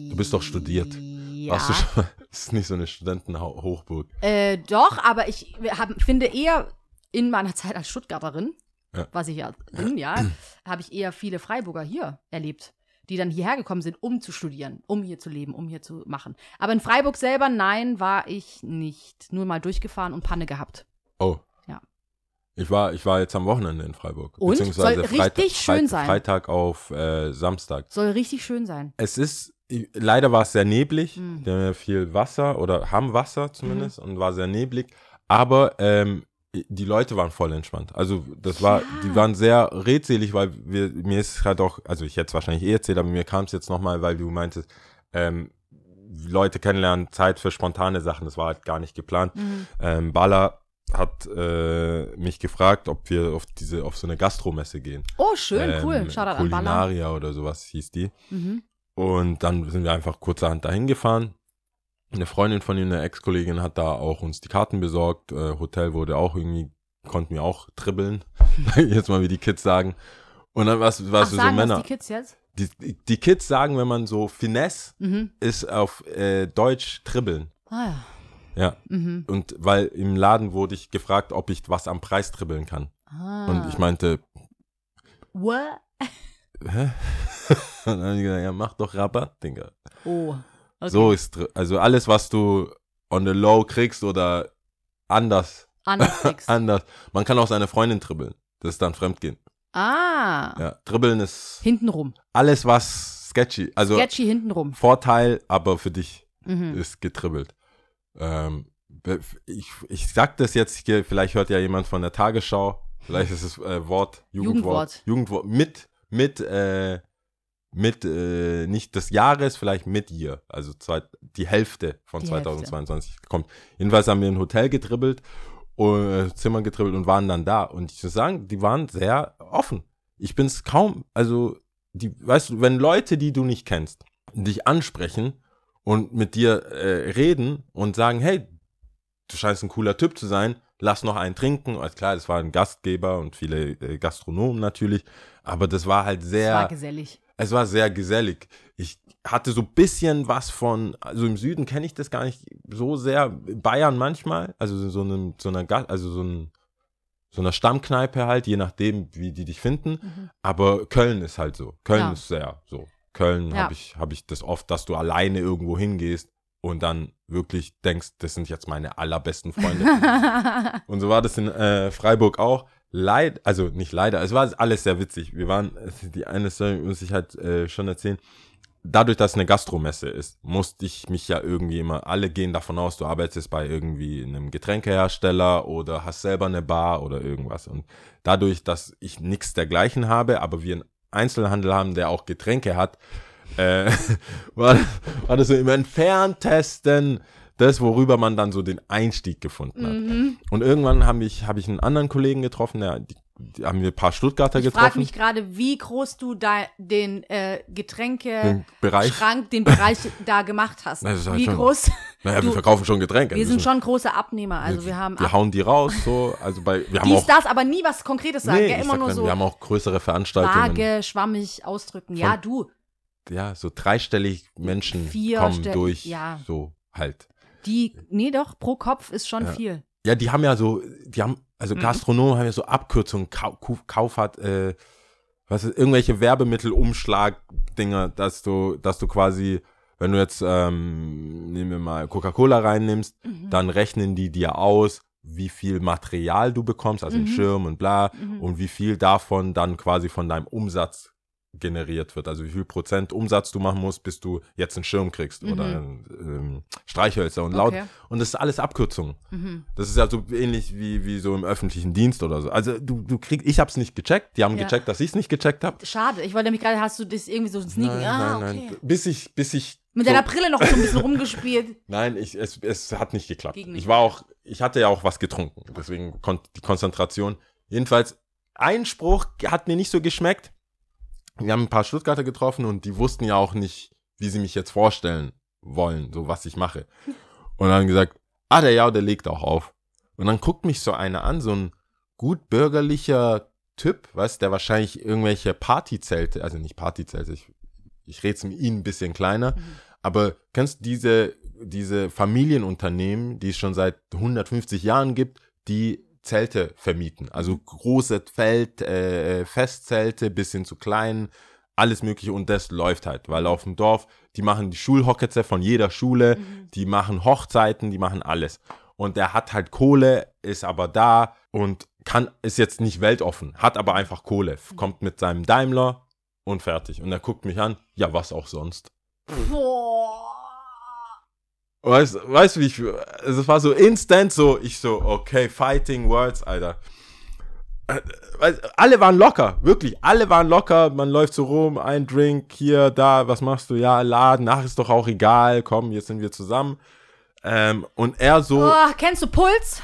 Du bist doch studiert. Ja. Warst du schon mal? <laughs> Das ist nicht so eine Studentenhochburg. Äh, doch, aber ich hab, finde eher in meiner Zeit als Stuttgarterin, Ja. was ich ja bin, ja, <clears throat> habe ich eher viele Freiburger hier erlebt, die dann hierher gekommen sind, um zu studieren, um hier zu leben, um hier zu machen. Aber in Freiburg selber, nein, war ich nicht. Nur mal durchgefahren und Panne gehabt. Oh. Ja. Ich war, ich war jetzt am Wochenende in Freiburg. Und? Beziehungsweise Soll Freitag, richtig schön Freit- sein. Freitag auf äh, Samstag. Soll richtig schön sein. Es ist, leider war es sehr neblig. Mhm. Wir haben ja viel Wasser oder haben Wasser zumindest und war sehr neblig. Aber ähm, die Leute waren voll entspannt. Also das war, Ja. die waren sehr redselig, weil wir, mir ist halt auch, also ich hätte es wahrscheinlich eh erzählt, aber mir kam es jetzt nochmal, weil du meintest, ähm, Leute kennenlernen, Zeit für spontane Sachen, das war halt gar nicht geplant. Mhm. Ähm, Bala hat äh, mich gefragt, ob wir auf diese, auf so eine Gastromesse gehen. Oh, schön, Ähm, cool. Shoutout an Baller. Culinaria oder sowas hieß die. Mhm. Und dann sind wir einfach kurzerhand dahin gefahren. Eine Freundin von ihm, eine Ex-Kollegin, hat da auch uns die Karten besorgt. Äh, Hotel wurde auch irgendwie, konnten wir auch dribbeln. <laughs> jetzt mal, wie die Kids sagen. Und dann warst, Ach, warst du so Männer. die Kids jetzt? Die, die, die Kids sagen, wenn man so Finesse Mhm. ist auf äh, Deutsch dribbeln. Ah ja. Ja. Mhm. Und weil im Laden wurde ich gefragt, ob ich was am Preis dribbeln kann. Ah. Und ich meinte, What? hä? <laughs> Und dann hab ich gesagt, ja, mach doch Rabatt, Digga. Oh. Okay. So ist, also alles, was du on the low kriegst oder anders, Anders <laughs> nix. anders. Man kann auch seine Freundin dribbeln. Das ist dann Fremdgehen. ah. Ja, dribbeln ist Hintenrum. alles, was sketchy, also Sketchy hintenrum. Vorteil, aber für dich Mhm. ist getribbelt. Ähm, ich, ich sag das jetzt hier, vielleicht hört ja jemand von der Tagesschau, vielleicht ist es äh, Wort, Jugendwort, Jugendwort. Jugendwort mit, mit, äh, mit, äh, nicht des Jahres, vielleicht mit ihr. Also zwei, die Hälfte von Die 2022 kommt. Jedenfalls haben wir ein Hotel getribbelt, äh, Zimmer getribbelt und waren dann da. Und ich muss sagen, die waren sehr offen. Ich bin es kaum, also, die, weißt du, wenn Leute, die du nicht kennst, dich ansprechen und mit dir äh, reden und sagen, hey, du scheinst ein cooler Typ zu sein, lass noch einen trinken. Also klar, das war ein Gastgeber und viele äh, Gastronomen natürlich, aber das war halt Das sehr, war gesellig. Es war sehr gesellig. Ich hatte so ein bisschen was von, also im Süden kenne ich das gar nicht so sehr, Bayern manchmal, also so einem, so einer, also so ein, so einer Stammkneipe halt, je nachdem, wie die dich finden. Aber Köln ist halt so. Köln Ja. ist sehr so. Köln Ja. habe ich, hab ich das oft, dass du alleine irgendwo hingehst und dann wirklich denkst, das sind jetzt meine allerbesten Freunde. <laughs> und so war das in äh, Freiburg auch. Leid, also nicht leider, es war alles sehr witzig. Wir waren, die eine Story muss ich halt äh, schon erzählen. Dadurch, dass es eine Gastromesse ist, musste ich mich ja irgendwie immer, alle gehen davon aus, du arbeitest bei irgendwie einem Getränkehersteller oder hast selber eine Bar oder irgendwas. Und dadurch, dass ich nichts dergleichen habe, aber wir einen Einzelhandel haben, der auch Getränke hat, äh, <laughs> war, war das so im entferntesten das, worüber man dann so den Einstieg gefunden hat. Mhm. Und irgendwann habe ich, hab ich einen anderen Kollegen getroffen, der, die, die haben wir ein paar Stuttgarter Ich frage getroffen. mich gerade, wie groß du da den äh, Getränke Den Bereich. Schrank, den Bereich <laughs> da gemacht hast. Ist halt wie schon- groß? <laughs> naja, wir du- verkaufen schon Getränke. Wir sind schon große Abnehmer. Also wir haben wir hauen die raus, so. Also bei, wir <laughs> haben dies, auch, das, aber nie was Konkretes sagen. nee, ja, ich immer nur so wir haben auch größere Veranstaltungen. vage, schwammig ausdrücken. Ja, du, Ja, so dreistellig Menschen Vier kommen Stell- durch, ja. so halt. Die, nee doch, pro Kopf ist schon Ja. viel. Ja, die haben ja so, die haben, also Mhm. Gastronomen haben ja so Abkürzungen, Kau, Kau- Kaufhat, äh, was ist, irgendwelche Werbemittel-Umschlag-Dinger, dass du, dass du quasi, wenn du jetzt, ähm, nehmen wir mal Coca-Cola reinnimmst, Mhm. dann rechnen die dir aus, wie viel Material du bekommst, also Mhm. den Schirm und bla, und wie viel davon dann quasi von deinem Umsatz generiert wird. Also wie viel Prozent Umsatz du machen musst, bis du jetzt einen Schirm kriegst oder ähm, Streichhölzer und laut. Mhm. Okay. Und das ist alles Abkürzungen. Mhm. Das ist ja so ähnlich wie, wie so im öffentlichen Dienst oder so. Also du, du kriegst, ich hab's nicht gecheckt, die haben Ja. gecheckt, dass ich es nicht gecheckt habe. Schade. Ich wollte nämlich gerade, hast du das irgendwie so sneaken? ah, okay. Bis ich, bis ich. Mit so, deiner Brille noch so ein bisschen rumgespielt. <laughs> Nein, ich, es, es hat nicht geklappt. Ich war auch, ich hatte ja auch was getrunken, deswegen konnte die Konzentration. Jedenfalls, ein Spruch hat mir nicht so geschmeckt. Wir haben ein paar Stuttgarter getroffen und die wussten ja auch nicht, wie sie mich jetzt vorstellen wollen, so was ich mache. Und dann gesagt, ah, der ja, der legt auch auf. Und dann guckt mich so einer an, so ein gut bürgerlicher Typ, weißt, der wahrscheinlich irgendwelche Partyzelte, also nicht Partyzelte, ich, ich rede es mit ihnen ein bisschen kleiner, aber kennst du diese, diese Familienunternehmen, die es schon seit 150 Jahren gibt, die Zelte vermieten. Also große Feld, äh, Festzelte bis hin zu kleinen, alles mögliche und das läuft halt, weil auf dem Dorf, die machen die Schulhocketze von jeder Schule, die machen Hochzeiten, die machen alles. Und der hat halt Kohle, ist aber da und kann, ist jetzt nicht weltoffen, hat aber einfach Kohle, kommt mit seinem Daimler und fertig. Und er guckt mich an, ja, was auch sonst. Boah. Weißt, weißt du, wie ich, also es war so instant so, ich so, okay, fighting words, Alter. Äh, alle waren locker, wirklich, alle waren locker, man läuft so rum, ein Drink, hier, da, was machst du, ja, Laden, ach, ist doch auch egal, komm, jetzt sind wir zusammen. Ähm, und er so, Oh, kennst du Puls?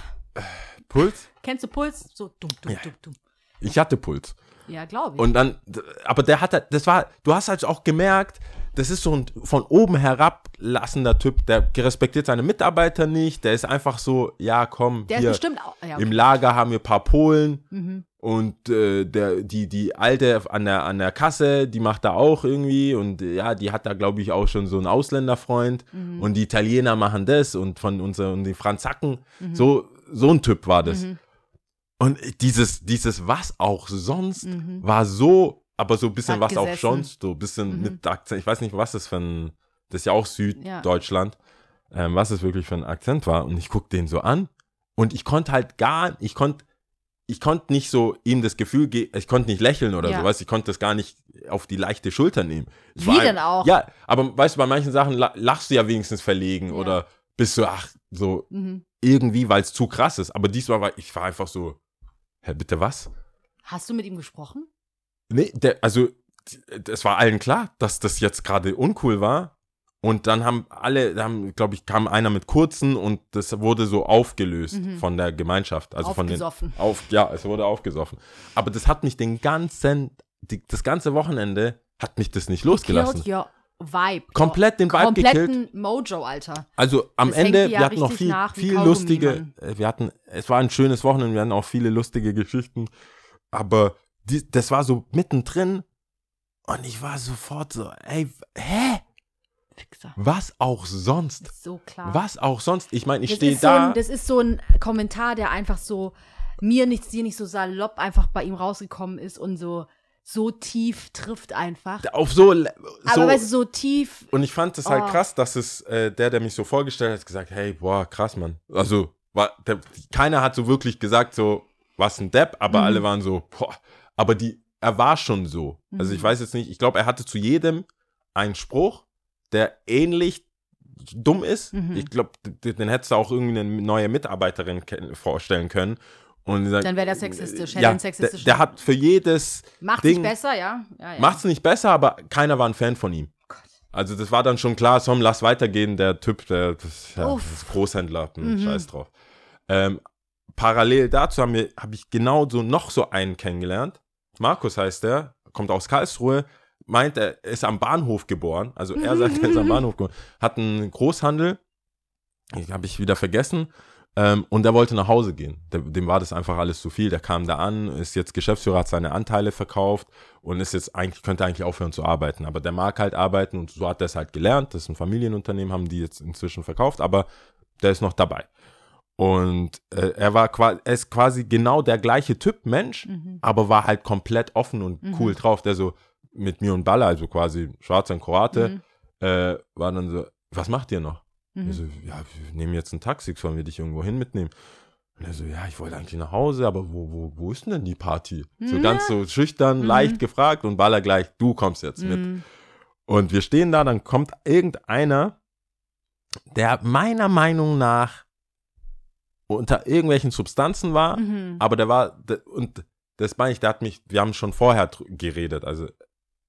Puls? Kennst du Puls? So dumm, dumm, Ja. dumm, dumm. Ich hatte Puls. Ja, glaube ich. Und dann, aber der hat, halt- das war, du hast halt auch gemerkt, das ist so ein von oben herablassender Typ, der respektiert seine Mitarbeiter nicht, der ist einfach so, ja, komm, der hier, ist bestimmt auch. Ja, okay. im Lager haben wir ein paar Polen Mhm. und äh, der, die, die Alte an der, an der Kasse, die macht da auch irgendwie und ja, die hat da, glaube ich, auch schon so einen Ausländerfreund Mhm. und die Italiener machen das und von unseren, die Franzacken, so, so ein Typ war das. Und dieses, dieses was auch sonst Mhm. war so, aber so ein bisschen Hat was auch gesessen. sonst, so ein bisschen Mhm. mit Akzent. Ich weiß nicht, was das für ein, das ist ja auch Ja. Süddeutschland, ähm, was es wirklich für ein Akzent war. Und ich guck den so an und ich konnte halt gar, ich konnte, ich konnte nicht so ihm das Gefühl geben, ich konnte nicht lächeln oder Ja. so, weißt du, ich konnte das gar nicht auf die leichte Schulter nehmen. Ich Wie war denn auch? Ja, aber weißt du, bei manchen Sachen la- lachst du ja wenigstens verlegen Ja. oder bist du, ach, so Mhm. irgendwie, weil es zu krass ist. Aber diesmal war ich war einfach so, hä, bitte was? Hast du mit ihm gesprochen? Nee, der, also es war allen klar, dass das jetzt gerade uncool war. Und dann haben alle, haben, glaube ich, kam einer mit kurzen und das wurde so aufgelöst von der Gemeinschaft. Also von den, Aufgesoffen. auf, ja, es wurde aufgesoffen. Aber das hat mich den ganzen, die, das ganze Wochenende hat mich das nicht losgelassen. Your Vibe. Komplett den Vibe Kompletten Mojo, Alter. Also am Das Ende, ja wir hatten noch viel, nach viel lustige, äh, wir hatten, es war ein schönes Wochenende, wir hatten auch viele lustige Geschichten, aber die, das war so mittendrin und ich war sofort so, ey, hä? Fixer. Was auch sonst? So klar. Was auch sonst? Ich meine, ich stehe so da. ein, das ist so ein Kommentar, der einfach so mir nichts, dir nicht so salopp einfach bei ihm rausgekommen ist und so, so tief trifft einfach. auf so, so Aber weißt du, so tief. Und ich fand es halt Oh. krass, dass es äh, der, der mich so vorgestellt hat, gesagt, hey, boah, krass, Mann. Also, war, der, keiner hat so wirklich gesagt, so, was ein Depp, aber Mhm. alle waren so, boah. Aber die, er war schon so. Also ich Mhm. weiß jetzt nicht, ich glaube, er hatte zu jedem einen Spruch, der ähnlich dumm ist. Mhm. Ich glaube, den, hättest du auch irgendwie eine neue Mitarbeiterin vorstellen können. Und sagt, Dann wäre der sexistisch, Ja, einen der, der hat für jedes Macht Ding, sich besser, ja? ja, ja. Macht's nicht besser, aber keiner war ein Fan von ihm. Gott. Also das war dann schon klar, Tom, lass weitergehen, der Typ, der das, ja, das ist Großhändler, hm, Mhm. scheiß drauf. Ähm, parallel dazu habe ich genau so noch so einen kennengelernt. Markus heißt der, kommt aus Karlsruhe, meint, er ist am Bahnhof geboren. Also er sagt, er ist am <laughs> Bahnhof geboren. Hat einen Großhandel, habe ich wieder vergessen. Ähm, und der wollte nach Hause gehen. Dem war das einfach alles zu viel. Der kam da an, ist jetzt Geschäftsführer, hat seine Anteile verkauft und ist jetzt eigentlich, könnte eigentlich aufhören zu arbeiten. Aber der mag halt arbeiten und so hat er es halt gelernt. Das ist ein Familienunternehmen, haben die jetzt inzwischen verkauft, aber der ist noch dabei. Und äh, er war quasi, er ist quasi genau der gleiche Typ Mensch, Mhm. aber war halt komplett offen und cool drauf. Der so mit mir und Baller, also quasi Schwarzer und Kroate, Mhm. äh, war dann so, was macht ihr noch? Mhm. Ich so, ja, wir nehmen jetzt ein Taxi, sollen wir dich irgendwo hin mitnehmen? Und er so, ja, ich wollte eigentlich nach Hause, aber wo, wo, wo ist denn die Party? So Ja. ganz so schüchtern, Mhm. leicht gefragt und Baller gleich, du kommst jetzt mit. Mhm. Und wir stehen da, dann kommt irgendeiner, der meiner Meinung nach unter irgendwelchen Substanzen war, Mhm. aber der war, der, und das meine ich, der hat mich, wir haben schon vorher geredet, also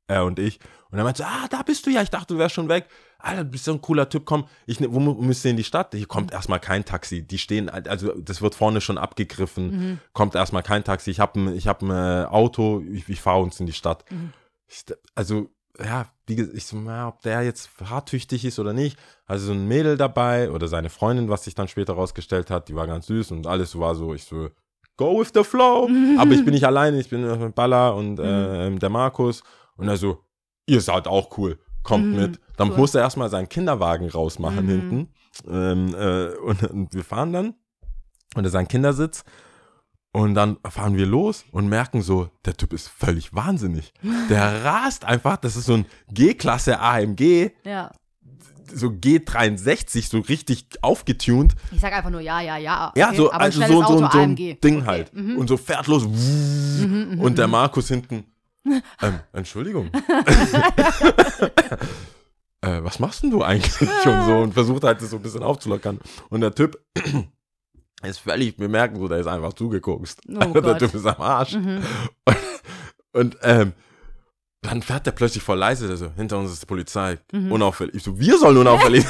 er und ich. Und er meinte so, ah, da bist du ja, ich dachte, du wärst schon weg. Alter, du bist so ein cooler Typ, komm, ich, ne- wo müsst ihr in die Stadt? Hier kommt erstmal kein Taxi. Die stehen, also das wird vorne schon abgegriffen, Mhm. kommt erstmal kein Taxi. Ich habe ein, ich hab ein äh, Auto, ich, ich fahre uns in die Stadt. Mhm. Ich, also, ja, wie gesagt, ich so, na, ob der jetzt harttüchtig ist oder nicht. Also so ein Mädel dabei oder seine Freundin, was sich dann später rausgestellt hat, die war ganz süß und alles war so, ich so, go with the flow. <laughs> Aber ich bin nicht alleine, ich bin mit Baller und äh, der Markus. Und er so, ihr seid auch cool, kommt Mhm, mit. Dann cool. musste er erstmal seinen Kinderwagen rausmachen Mhm. hinten. Ähm, äh, und, und wir fahren dann und er ist ein Kindersitz. Und dann fahren wir los und merken so, der Typ ist völlig wahnsinnig. Der <laughs> rast einfach, das ist so ein G-Klasse AMG, Ja. so G63, so richtig aufgetunt. Ich sag einfach nur ja, ja, ja. Ja, okay, so, aber ein also so, so, Auto, so ein AMG. Ding Okay. halt. Mhm. Und so fährt los. Mhm, mhm, Und der mhm. Markus hinten. <laughs> Ähm, Entschuldigung. <laughs> äh, was machst denn du eigentlich? <laughs> und so und versucht halt das so ein bisschen aufzulockern. Und der Typ <clears throat> ist völlig, wir merken so, der ist einfach zugeguckt. Oh der. Typ ist am Arsch. Mhm. Und ähm, dann fährt der plötzlich voll leise, der so, hinter uns ist die Polizei, Mhm. unauffällig. Ich so, wir sollen unauffällig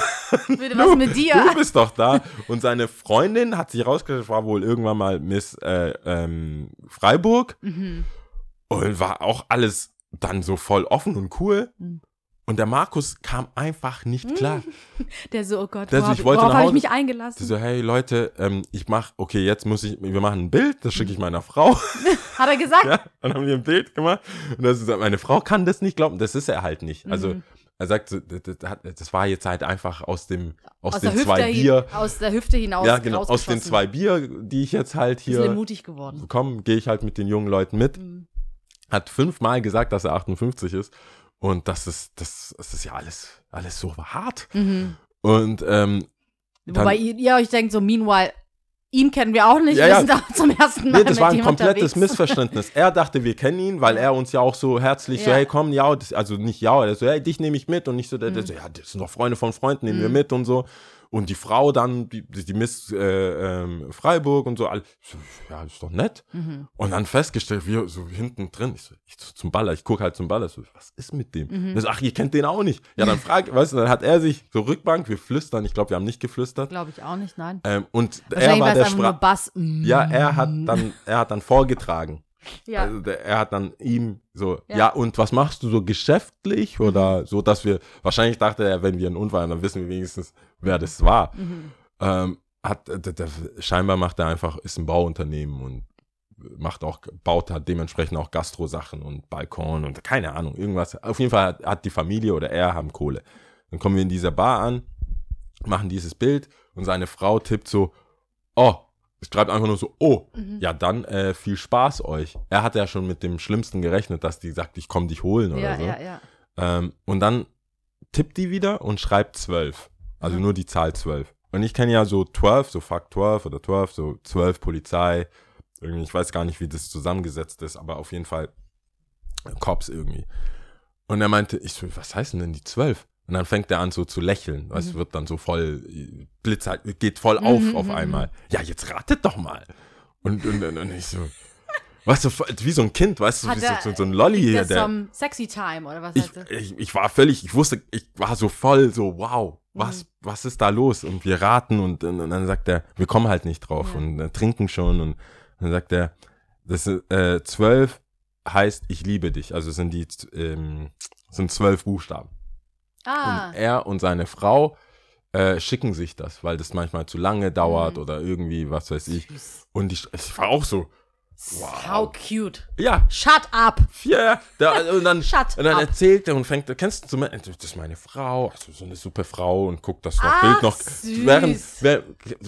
Bitte, was mit dir? Du bist doch da. Und seine Freundin hat sich rausgestellt, war wohl irgendwann mal Miss äh, ähm, Freiburg Mhm. Und war auch alles dann so voll offen und cool. Mhm. Und der Markus kam einfach nicht klar. <laughs> Der so, oh Gott, Der so, worauf, ich wollte worauf nach habe ich mich Der eingelassen? so, hey Leute, ähm, ich mach, okay, jetzt muss ich, wir machen ein Bild, das schicke ich meiner Frau. <laughs> Hat er gesagt? <laughs> ja, dann haben wir ein Bild gemacht. Und dann sagt, meine Frau kann das nicht glauben. Das ist er halt nicht. Also, Mhm. er sagt, das, das, das war jetzt halt einfach aus dem, aus, Aus, den der Hüfte zwei hin, Bier. aus der Hüfte hinaus. ja, genau, aus den zwei Bier, die ich jetzt halt Bisschen hier mutig geworden. bekomme, gehe ich halt mit den jungen Leuten mit. Mhm. Hat fünfmal gesagt, dass er 58 ist. Und das ist, das, das ist ja alles, alles so hart. Mhm. Und ähm, Wobei ihr, ihr euch denkt, so, meanwhile, ihn kennen wir auch nicht, Ja, wir ja. sind da zum ersten Mal nee, das war ein komplettes unterwegs. Missverständnis. <laughs> Er dachte, wir kennen ihn, weil er uns ja auch so herzlich so, Ja. hey, komm, ja, also nicht ja, er so, hey, dich nehme ich mit und nicht so, der, der so, ja, das sind doch Freunde von Freunden, nehmen wir Mhm. mit und so. Und die Frau dann, die, die Miss äh, ähm, Freiburg und so, all, so, ja, ist doch nett. Mhm. Und dann festgestellt, wir so hinten drin, ich so, ich so zum Baller, ich gucke halt zum Baller, so, was ist mit dem? Mhm. So, ach, ihr kennt den auch nicht. Ja, dann frag, weißt du, dann hat er sich so Rückbank, wir flüstern, ich glaube, wir haben nicht geflüstert. Glaube ich auch nicht, nein. Ähm, und er war der Sprach. Ja, er hat dann, er hat dann vorgetragen. Ja. Also der, er hat dann ihm so, ja. Ja. Mhm. und was machst du so geschäftlich oder so, dass wir, wahrscheinlich dachte er, wenn wir einen Unfall haben, dann wissen wir wenigstens, wer das war. Mhm. Ähm, hat, der, der, scheinbar macht er einfach, ist ein Bauunternehmen und macht auch, baut halt dementsprechend auch Gastro-Sachen und Balkon und keine Ahnung, irgendwas. Auf jeden Fall hat, hat die Familie oder er haben Kohle. Dann kommen wir in dieser Bar an, machen dieses Bild und seine Frau tippt so, oh, schreibt einfach nur so, oh, Mhm. ja dann äh, viel Spaß euch. Er hat ja schon mit dem Schlimmsten gerechnet, dass die sagt, ich komm dich holen oder Ja, so. ja, ja. Ähm, und dann tippt die wieder und schreibt 12. Also Mhm. nur die Zahl 12. Und ich kenne ja so 12, so Fuck 12 oder 12, so 12 Polizei. Irgendwie, ich weiß gar nicht, wie das zusammengesetzt ist, aber auf jeden Fall Cops irgendwie. Und er meinte, ich so, was heißen denn die 12? Und dann fängt er an so zu lächeln. Es wird dann so voll, Blitz halt, geht voll auf Mhm, auf mhm, einmal. Ja, jetzt ratet doch mal. Und, und, und, und ich so, weißt du, wie so ein Kind, weißt du, wie so, so, so ein Lolli hier, der, um Sexy Time oder was ich, ich, ich war völlig, ich wusste, ich war so voll so, wow, was, Mhm. was ist da los? Und wir raten und, und, und dann sagt er, wir kommen halt nicht drauf Ja. und äh, trinken schon und dann sagt er, das ist, äh, zwölf heißt, ich liebe dich. Also sind die, ähm, sind zwölf Buchstaben. Ah, Und er und seine Frau äh, schicken sich das, weil das manchmal zu lange dauert Mhm. oder irgendwie, was weiß ich. süß. Und ich, ich war auch so, Wow. How cute. ja, Shut up. Ja, da, <laughs> und dann, Shut und dann up. erzählt er und fängt, kennst du, das ist meine Frau, also so eine super Frau und guckt das Ach, Bild noch. süß. Während, wer,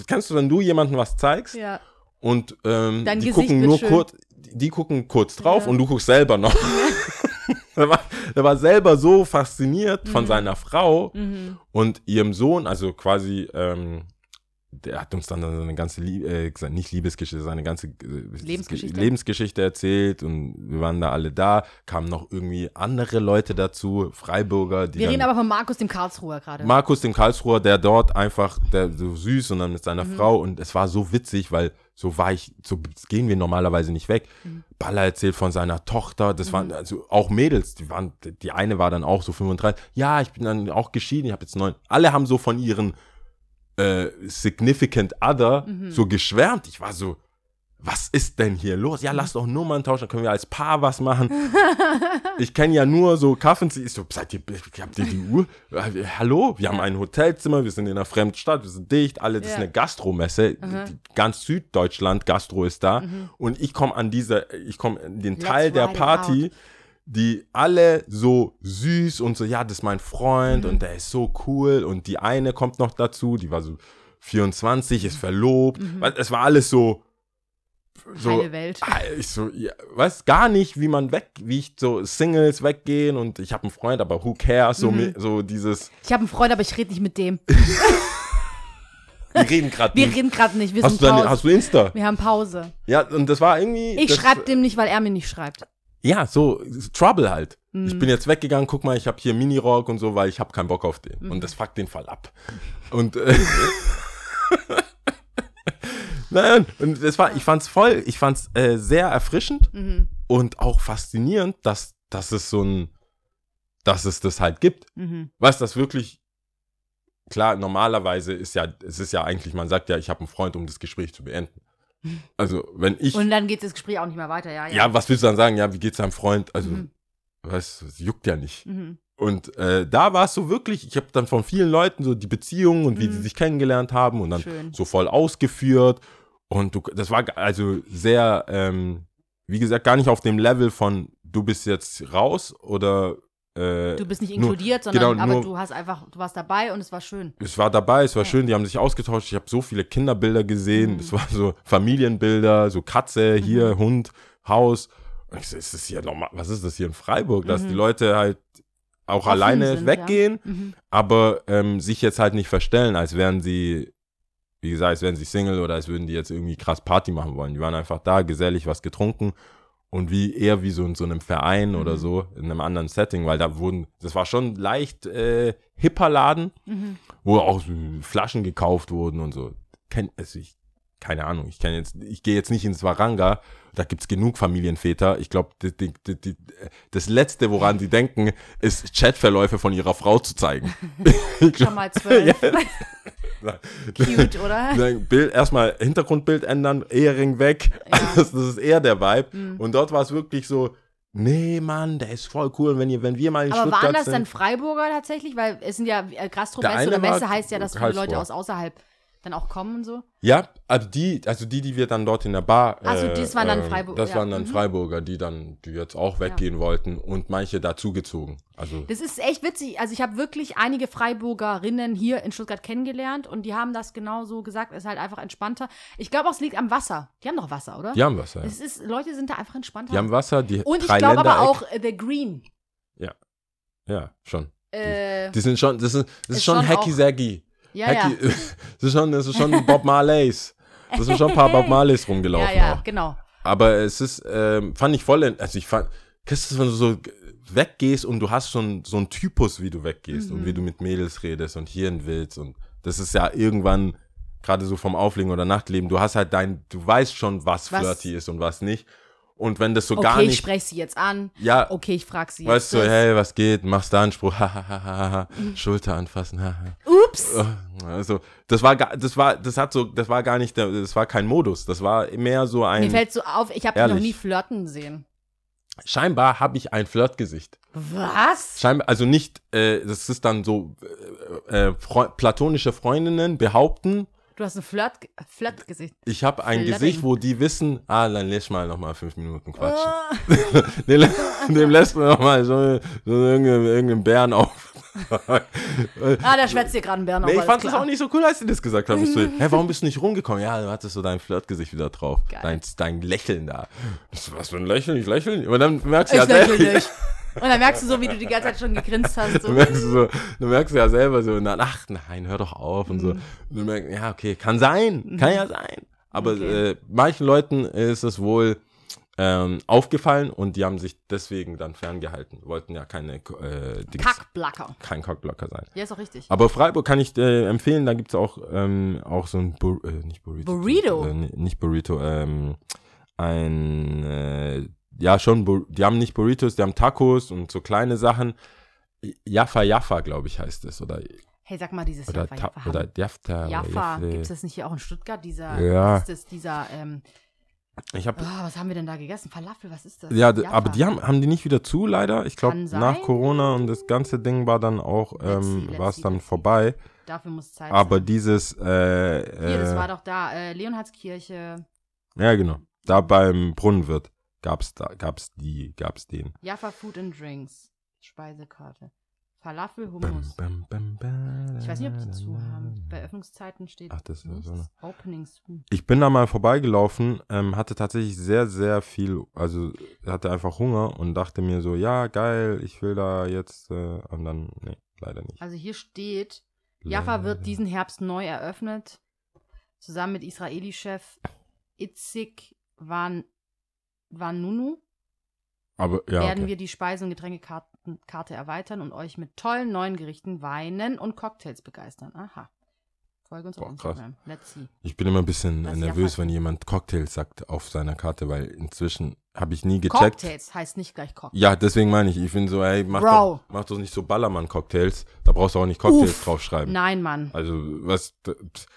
kennst du, wenn du jemandem was zeigst Ja. und ähm, die Gesicht gucken nur schön. kurz, die gucken kurz drauf Ja. und du guckst selber noch. <laughs> <laughs> <laughs> er, war, er war selber so fasziniert von Mhm. seiner Frau Mhm. und ihrem Sohn, also quasi, ähm, der hat uns dann seine ganze, Lie äh, nicht Liebesgeschichte, seine ganze äh, Lebensgeschichte. Lebensgeschichte erzählt und wir waren da alle da, kamen noch irgendwie andere Leute dazu, Freiburger, die Wir reden aber von Markus, dem Karlsruher gerade. Markus, dem Karlsruher, der dort einfach, der so süß und dann mit seiner Mhm. Frau und es war so witzig, weil so war ich, so gehen wir normalerweise nicht weg. Mhm. Baller erzählt von seiner Tochter, das waren also auch Mädels, die waren, die eine war dann auch so 35, ja, ich bin dann auch geschieden, ich habe jetzt neun. Alle haben so von ihren äh, Significant Other Mhm. so geschwärmt. Ich war so, was ist denn hier los? Ja, lass doch Nummern tauschen, dann können wir als Paar was machen. <laughs> ich kenne ja nur so Kaffen. Ich so, seid ihr, habt ihr die Uhr? Hallo? Wir haben ein Hotelzimmer, wir sind in einer fremden Stadt, wir sind dicht, alle, das ist Ja. eine Gastromesse. Die, ganz Süddeutschland Gastro ist da. Mhm. Und ich komme an diese, ich komme in den Let's Teil der Party, die alle so süß und so, ja, das ist mein Freund Mhm. und der ist so cool. Und die eine kommt noch dazu, die war so 24, ist verlobt. Weil Es war alles so, so. Heile Welt. Ah, Ich so, ja, weiß gar nicht, wie man weg, wie ich so Singles weggehen und ich habe einen Freund, aber who cares, so, Mhm. so dieses, Ich habe einen Freund, aber ich rede nicht mit dem. wir reden gerade Wir nicht. reden gerade nicht. Wir, Hast sind du, deine, hast du Insta? wir haben Pause. Ja, und das war irgendwie. Ich schreibe dem nicht, weil er mir nicht schreibt. Ja, so Trouble halt. Mhm. Ich bin jetzt weggegangen, guck mal, ich habe hier Minirock und so, weil ich habe keinen Bock auf den. Mhm. Und das fuckt den Fall ab. Und äh, <laughs> Nein, und das war, ich fand's voll, ich fand's äh, sehr erfrischend Mhm. und auch faszinierend, dass, dass es so ein, dass es das halt gibt. Mhm. Du, das wirklich, klar, normalerweise ist ja, es ist ja eigentlich, man sagt ja, ich habe einen Freund, um das Gespräch zu beenden. <laughs> Also, wenn ich, Und dann geht das Gespräch auch nicht mehr weiter, ja. ja, was willst du dann sagen? Ja, wie geht's deinem Freund? Also, Mhm. weißt du, es juckt ja nicht. Mhm. Und äh, da war es so wirklich, ich habe dann von vielen Leuten so die Beziehungen und wie Mhm. sie sich kennengelernt haben und dann Schön. so voll ausgeführt. Und du, das war also sehr, ähm, wie gesagt, gar nicht auf dem Level von du bist jetzt raus oder äh, Du bist nicht nur- inkludiert, sondern genau, aber nur- du hast einfach, du warst dabei und es war schön. es war dabei, es war Ja. schön, die haben sich ausgetauscht. Ich habe so viele Kinderbilder gesehen. Mhm. Es war so Familienbilder, so Katze, hier, Mhm. Hund, Haus. Und ich so, ist das hier normal? Was ist das hier in Freiburg? Dass Mhm. die Leute halt auch alleine sind, weggehen, Ja. Mhm. aber ähm, sich jetzt halt nicht verstellen, als wären sie, wie gesagt, als wären sie Single oder als würden die jetzt irgendwie krass Party machen wollen. Die waren einfach da, gesellig was getrunken und wie eher wie so in so einem Verein oder Mhm. so, in einem anderen Setting, weil da wurden, das war schon leicht äh, hipper Laden Mhm. wo auch Flaschen gekauft wurden und so. Kenn, also ich, keine Ahnung, ich kenne jetzt, ich gehe jetzt nicht ins Waranga, da gibt's genug Familienväter. Ich glaube, das Letzte, woran sie denken, ist Chatverläufe von ihrer Frau zu zeigen. <laughs> Schon mal <laughs> zwölf. Cute, oder? <laughs> Bild, erstmal Hintergrundbild ändern, Ehering weg. Ja. Das, das ist eher der Vibe. Mhm. Und dort war es wirklich so, nee, Mann, der ist voll cool. Wenn, ihr, wenn wir mal in Aber Stuttgart waren das sind, dann Freiburger tatsächlich? Weil es sind ja äh, Gastromesse oder Messe heißt ja, dass viele. Leute aus außerhalb dann auch kommen und so. Ja, also die, also die, die wir dann dort in der Bar. Ach so, das waren dann Freiburger, Das ja. waren dann Mhm. Freiburger, die dann, die jetzt auch weggehen wollten und manche dazugezogen. Also Das ist echt witzig. Also ich habe wirklich einige Freiburgerinnen hier in Stuttgart kennengelernt und die haben das genau so gesagt. Es ist halt einfach entspannter. Ich glaube auch, es liegt am Wasser. Die haben doch Wasser, oder? die haben was, ja. Es ist, Leute sind da einfach entspannter. Die haben Wasser, die und ich glaube aber auch äh, The Green. Ja, schon. Äh, Die sind schon, das ist, das ist, Ist schon Hacky Saggy. Ja, ja. Hacky, <laughs> das ist schon, das ist schon Bob Marleys. Das sind schon ein paar Bob Marleys Ja, rumgelaufen ja, auch. genau. Aber es ist, ähm, fand ich voll, also ich fand, kennst du, wenn du so weggehst und du hast schon so einen Typus, wie du weggehst Mhm. und wie du mit Mädels redest und hierhin willst und das ist ja irgendwann, gerade so vom Auflegen oder Nachtleben, du hast halt dein, du weißt schon, was, Was- flirty ist und was nicht. Und wenn das so Okay, gar ich nicht, spreche sie jetzt an. ja, Okay, ich frage sie weißt du, hey, was geht, machst da einen Spruch, hahaha, Schulter anfassen, haha. Ups. Also, das war gar, das war, das hat so, das war gar nicht, das war kein Modus, das war mehr so Mir ein, fällt so auf, ich habe noch nie flirten sehen. scheinbar habe ich ein Flirtgesicht. Was? Scheinbar, also nicht, äh, das ist dann so, äh, äh, platonische Freundinnen behaupten, Du hast ein Flirt, Flirtgesicht. ich habe ein Flirting. Gesicht, wo die wissen, ah, dann lässt mal noch mal fünf Minuten quatschen. Ah. <laughs> dem, dem lässt man noch mal so, so irgendeinen, irgendeinen Bären auf. <laughs> Ah, der schwätzt dir gerade einen Bären auf. Nee, ich alles fand das klar. auch nicht so cool, als sie das gesagt haben. Ich So, <laughs> hä, warum bist du nicht rumgekommen? Ja, du hattest so dein Flirtgesicht wieder drauf. Dein, dein Lächeln da. Ich was für ein Lächeln? Ich lächeln? Aber dann merkst du Ich ja lächle nicht. Und dann merkst du so, wie du die ganze Zeit schon gegrinst hast. So. Du merkst, so, du merkst ja selber so, na, ach nein, hör doch auf und so. Mhm. Und du merkst, ja, okay, kann sein, kann ja sein. Aber Okay. äh, manchen Leuten ist es wohl ähm, aufgefallen und die haben sich deswegen dann ferngehalten. Wollten ja keine äh, Dings, Kackblacker. kein Cockblocker sein. Ja, ist auch richtig. Aber Freiburg kann ich äh, empfehlen, da gibt's auch, ähm, auch so ein Bur äh, nicht Burrito. Burrito? Äh, ni- nicht Burrito, ähm, ein äh, ja schon, die haben nicht Burritos, die haben Tacos und so kleine Sachen. Jaffa Jaffa, glaube ich, heißt es. Oder, Hey, sag mal, dieses oder, Jaffa, Ta Jaffa. oder. Jaffa. oder Gibt es das nicht hier auch in Stuttgart? Dieser, Ja. ist das, dieser, ähm, Ich habe ah, was haben wir denn da gegessen? Falafel, was ist das? ja, Jaffa. aber die haben, haben die nicht wieder zu, leider. Ich glaube, nach Corona und das ganze Ding war dann auch, ähm, war es dann vorbei. Dafür muss Zeit Aber sein. dieses, äh, Hier, das äh, war doch da, äh, Leonhardskirche, Ja, genau. Da beim Brunnenwirt gab's da, gab's die, gab's den. Jaffa Food and Drinks, Speisekarte. Falafel, Hummus. bam, bam, bam, Ich weiß nicht, ob die zu haben. Bei Öffnungszeiten steht Ach, das ist so eine- Opening soon. Ich bin da mal vorbeigelaufen, ähm, hatte tatsächlich sehr, sehr viel, also hatte einfach Hunger und dachte mir so, ja, geil, ich will da jetzt, äh, und dann, nee, leider nicht. Also hier steht, Jaffa wird diesen Herbst neu eröffnet. Zusammen mit Israeli-Chef Itzik Van, Vanunu Aber, ja, werden okay. wir die Speise- und Getränkekarte Karte erweitern und euch mit tollen neuen Gerichten, Weinen und Cocktails begeistern. Aha. Folge uns auf. Instagram. Let's see. Ich bin immer ein bisschen Das nervös, wenn jemand Cocktails sagt auf seiner Karte, weil inzwischen habe ich nie gecheckt. Cocktails heißt nicht gleich Cocktail. Ja, deswegen meine ich, ich bin so, ey, mach, Bro. doch, mach doch nicht so Ballermann-Cocktails, da brauchst du auch nicht Cocktails Uff. draufschreiben. Nein, Mann. Also, was,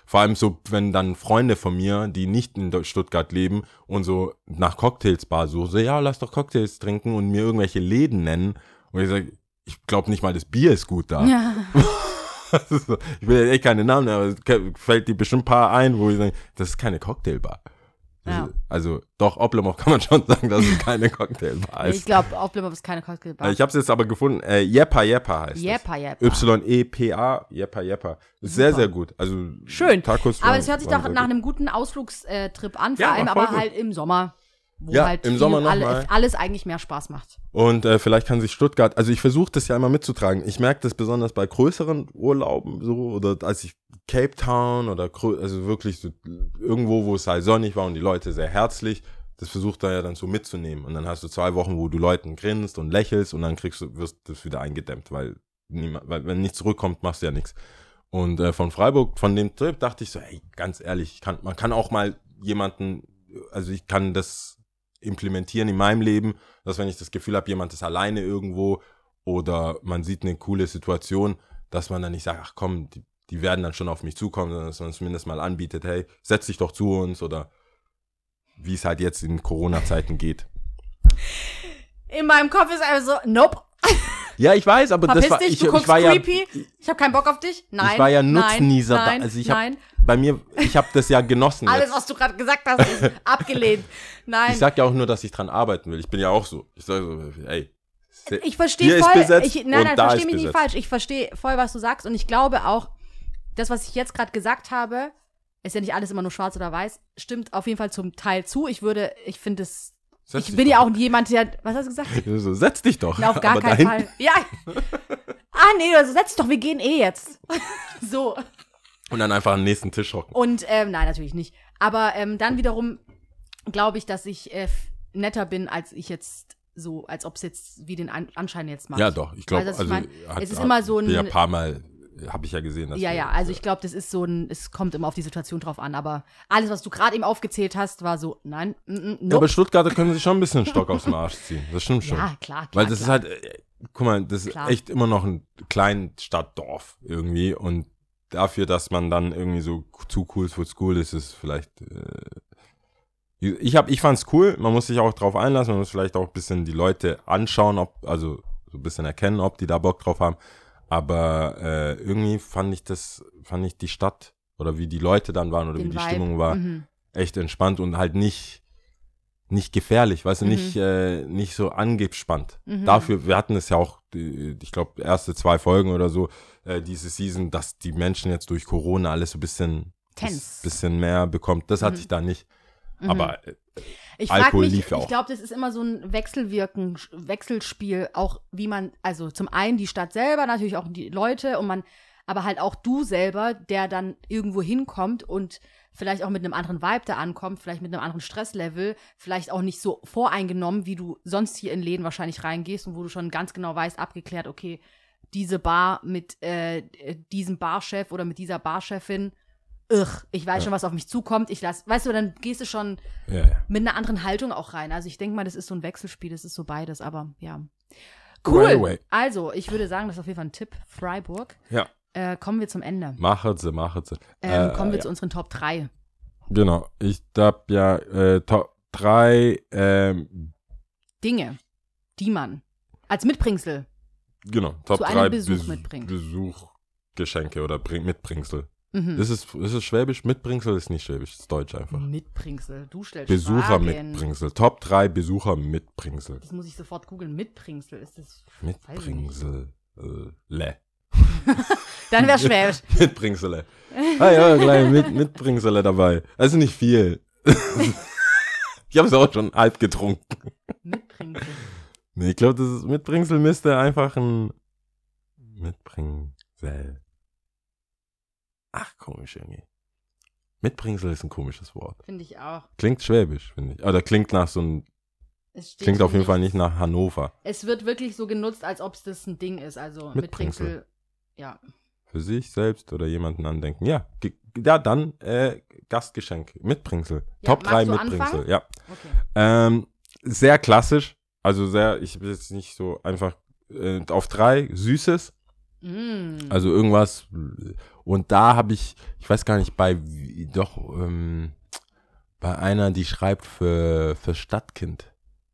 vor allem so, wenn dann Freunde von mir, die nicht in Stuttgart leben und so nach Cocktailsbar so, so, ja, lass doch Cocktails trinken und mir irgendwelche Läden nennen. Und ich sage, ich glaube nicht mal, das Bier ist gut da. Ja. <laughs> <laughs> Ich will ja echt keine Namen, aber es fällt dir bestimmt ein paar ein, wo ich sage, das ist keine Cocktailbar. Ja. ist- Also, doch, Oblomov kann man schon <laughs> sagen, dass es keine Cocktailbar ist. ich glaube, Aufblimmer ist keine Cocktailbar. Äh, Ich habe es jetzt aber gefunden, äh, Jeppa Jeppa heißt Jeppa, Jeppa. Y-E-P-A, Jeppa Jeppa. Ist sehr, sehr gut. Also, Schön. Tacos Aber es hört sich doch nach gut. einem guten Ausflugstrip an, vor Ja, allem aber halt im Sommer. Wo Ja, halt im Sommer noch alle, alles eigentlich mehr Spaß macht. Und äh, vielleicht kann sich Stuttgart, also ich versuche das ja immer mitzutragen. Ich merke das besonders bei größeren Urlauben so oder als ich Cape Town oder also wirklich so irgendwo, wo es halt sonnig war und die Leute sehr herzlich, das versucht da ja dann so mitzunehmen. Und dann hast du zwei Wochen, wo du Leuten grinst und lächelst und dann kriegst du, wirst das wieder eingedämmt, weil, niemand, weil wenn nichts zurückkommt, machst du ja nichts. Und äh, von Freiburg, von dem Trip dachte ich so, ey, ganz ehrlich, ich kann, man kann auch mal jemanden, also ich kann das implementieren in meinem Leben, dass wenn ich das Gefühl habe, jemand ist alleine irgendwo oder man sieht eine coole Situation, dass man dann nicht sagt, ach komm, die, die werden dann schon auf mich zukommen, sondern dass man zumindest mal anbietet, hey, setz dich doch zu uns oder wie es halt jetzt in Corona-Zeiten geht. In meinem Kopf ist einfach so, nope. <laughs> Ja, ich weiß, aber Verpiss das war dich, ich, du guckst ich war ja creepy. Ich habe keinen Bock auf dich. Nein. ich war ja Nutznießer. Nein, Also ich nein. bei mir, ich habe das ja genossen. Alles, jetzt. was du gerade gesagt hast, ist <laughs> abgelehnt. Nein. Ich sag ja auch nur, dass ich dran arbeiten will. Ich bin ja auch so. Ich sage so, ey. Ich verstehe voll. ich, nein, nein, verstehe mich nicht besetzt. falsch. Ich verstehe voll, was du sagst. Und ich glaube auch, das, was ich jetzt gerade gesagt habe, ist ja nicht alles immer nur schwarz oder weiß, stimmt auf jeden Fall zum Teil zu. Ich würde, ich finde es. Setz Ich bin doch. ja auch jemand, der. Was hast du gesagt? <laughs> So, setz dich doch. Na, auf gar keinen dahin- Fall. Ja. <laughs> Ah, nee, also setz dich doch, wir gehen eh jetzt. <laughs> so. Und dann einfach am nächsten Tisch hocken. Und, ähm, nein, natürlich nicht. Aber ähm, dann wiederum glaube ich, dass ich äh, netter bin, als ich jetzt so, als ob es jetzt wie den An Anschein jetzt macht. Ja, doch. Ich glaube, was also, ich mein? hat- Es ist immer so ein- bin Ja, ein paar Mal habe ich ja gesehen. Dass Ja, ja, also ich glaube, das ist so ein, es kommt immer auf die Situation drauf an, aber alles, was du gerade eben aufgezählt hast, war so, nein, mm, mm, Ja, nope. aber Stuttgarter können sich schon ein bisschen Stock aus dem Arsch ziehen. Das stimmt schon. Ja, klar, klar. Weil das klar. ist halt, äh, guck mal, das ist Klar. echt immer noch ein Kleinstadtdorf irgendwie und dafür, dass man dann irgendwie so zu cool for school ist, ist vielleicht. Äh, ich hab, ich fand's cool. Man muss sich auch drauf einlassen. Man muss vielleicht auch ein bisschen die Leute anschauen, ob also so ein bisschen erkennen, ob die da Bock drauf haben. Aber äh, irgendwie fand ich das, fand ich die Stadt oder wie die Leute dann waren oder Den wie die Vibe. Stimmung war, Mhm. echt entspannt und halt nicht nicht gefährlich, weißt du, Mhm. nicht äh, nicht so angespannt. Mhm. Dafür, wir hatten es ja auch, ich glaube, erste zwei Folgen oder so äh, diese Season, dass die Menschen jetzt durch Corona alles so ein bisschen Tense. bisschen mehr bekommt. Das hatte Mhm. ich da nicht. Mhm. Aber äh, Ich frage Alkohol mich, lief ja ich auch. glaube, das ist immer so ein Wechselwirken, Wechselspiel, auch wie man, also zum einen die Stadt selber, natürlich auch die Leute und man, aber halt auch du selber, der dann irgendwo hinkommt und vielleicht auch mit einem anderen Vibe da ankommt, vielleicht mit einem anderen Stresslevel, vielleicht auch nicht so voreingenommen, wie du sonst hier in Läden wahrscheinlich reingehst und wo du schon ganz genau weißt, abgeklärt, okay, diese Bar mit äh, diesem Barchef oder mit dieser Barchefin, ugh, ich weiß Ja. schon, was auf mich zukommt, ich lass, weißt du, dann gehst du schon ja, ja. mit einer anderen Haltung auch rein. Also ich denke mal, das ist so ein Wechselspiel, das ist so beides, aber ja. Cool. way. Also, ich würde sagen, das ist auf jeden Fall ein Tipp. Freiburg. Ja. Äh, kommen wir zum Ende. Machen sie, machen sie. Ähm, Äh, kommen wir ja. zu unseren Top 3. Genau. Ich hab ja äh, Top 3, ähm, Dinge, die man als Mitbringsel. genau, Top Zu einem 3 Besuch mitbringen. Besuchgeschenke oder bring, Mitbringsel. Mhm. Ist, es, ist Schwäbisch? Mitbringsel ist nicht Schwäbisch, ist Deutsch einfach. Mitbringsel. Du stellst Besucher. Mitbringsel. Top 3 Besucher Mitbringsel. Das muss ich sofort googeln. Mitbringsel. Ist das. Mitbringsel. Äh, le. <laughs> Dann wäre Schwäbisch. <laughs> Mitbringsel. Ah ja, gleich mit, Mitbringsel dabei. Also nicht viel. <laughs> ich habe es auch schon halb getrunken. Mitbringsel. Nee, ich glaube, das ist Mitbringsel müsste einfach ein Mitbringsel. Ach, komisch irgendwie. Mitbringsel ist ein komisches Wort. Finde ich auch. Klingt schwäbisch, finde ich. Oder klingt nach so ein, Es steht klingt auf jeden Fall nichts. nicht nach Hannover. Es wird wirklich so genutzt, als ob es das ein Ding ist. Also Mitbringsel. Mitbringsel. Ja. Für sich selbst oder jemanden andenken. Ja, ja dann äh, Gastgeschenk. Mitbringsel. Ja, Top 3 magst du Mitbringsel. anfangen? Ja. Okay. Ähm, sehr klassisch. Also sehr, ich bin jetzt nicht so einfach äh, auf drei, Süßes. Mm. Also irgendwas. Und da habe ich, ich weiß gar nicht, bei doch, ähm, bei einer, die schreibt für, für Stadtkind.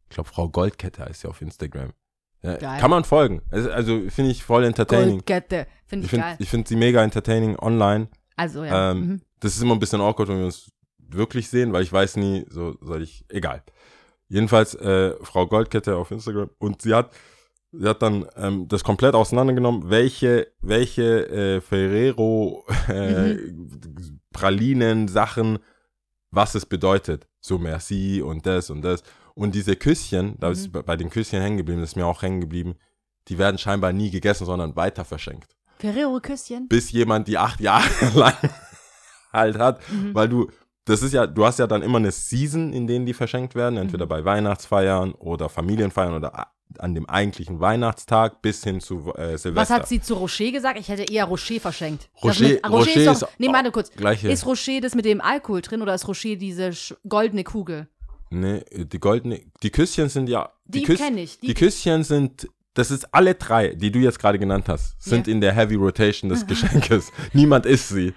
Ich glaube, Frau Goldkette heißt sie auf Instagram. Ja, kann man folgen. Also, also finde ich voll entertaining. Goldkette. Finde Ich ich, finde geil. ich find sie mega entertaining online. Also ja. ähm, mhm. Das ist immer ein bisschen awkward, wenn wir uns wirklich sehen, weil ich weiß nie, so soll ich, egal. Jedenfalls äh, Frau Goldkette auf Instagram und sie hat, sie hat dann ähm, das komplett auseinandergenommen, welche, welche äh, Ferrero <laughs> äh, Pralinen Sachen, was es bedeutet. So Merci und das und das. Und diese Küsschen, da ist Mhm. bei- den Küsschen hängen geblieben, das ist mir auch hängen geblieben, die werden scheinbar nie gegessen, sondern weiter verschenkt Ferrero Küsschen. bis jemand die acht Jahre <laughs> lang halt hat, Mhm. weil du, das ist ja, du hast ja dann immer eine Season, in denen die verschenkt werden, entweder Mhm. bei Weihnachtsfeiern oder Familienfeiern oder an dem eigentlichen Weihnachtstag bis hin zu äh, Silvester. Was hat sie zu Rocher gesagt? Ich hätte eher Rocher verschenkt. Rocher- mit, Rocher, Rocher ist ist doch, nee, warte kurz. gleiche- Ist Rocher das mit dem Alkohol drin oder ist Rocher diese goldene Kugel? Nee, die goldene, die Küsschen sind ja. Die Küss- kenn ich, die- Die, Küsschen sind, das ist alle drei, die du jetzt gerade genannt hast, sind Ja. in der Heavy Rotation des <laughs> Geschenkes. Niemand isst sie.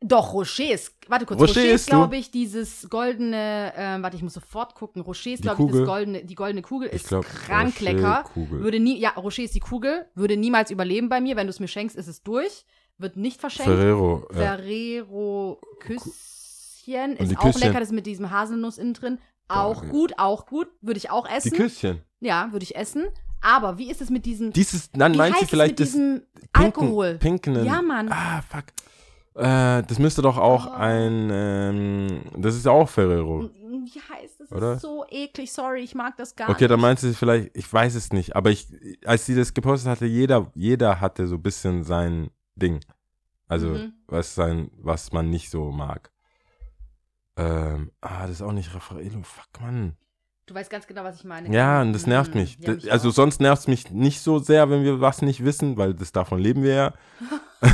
Doch, Rocher ist, warte kurz, Rocher Rocher, ist, glaube ich, dieses goldene, ähm, warte, ich muss sofort gucken. Rocher ist, Die glaube ich, das goldene, die goldene Kugel, ist glaub, krank lecker. Kugel. Würde nie, ja, Rocher ist die Kugel, würde niemals überleben bei mir. Wenn du es mir schenkst, ist es durch. Wird nicht verschenkt. Ferrero. Ja. Ferrero Küsschen Und die ist auch Küsschen? lecker, das ist mit diesem Haselnuss innen drin. Auch ja. gut, auch gut. Würde ich auch Die essen. Küsschen. Ja, würde ich essen. Aber wie ist es mit diesem, Dieses, wie meinst du vielleicht mit das diesem pinken, Alkohol? pinkenen. Ja, Mann. Ah, fuck. Äh, das müsste doch auch Oh. ein, ähm, das ist ja auch Ferrero. Wie heißt es? Das Oder? ist so eklig. Sorry, ich mag das gar Okay, nicht. dann meinst du vielleicht, ich weiß es nicht, aber ich, als sie das gepostet hatte, jeder, jeder hatte so ein bisschen sein Ding. Also, Mhm. was sein, was man nicht so mag. Ähm, ah, das ist auch nicht Raffaello, fuck, Mann. Du weißt ganz genau, was ich meine. Ja, und das nervt Mhm. mich. Ja, mich also auch. sonst nervt es mich nicht so sehr, wenn wir was nicht wissen, weil das davon leben wir ja. <laughs>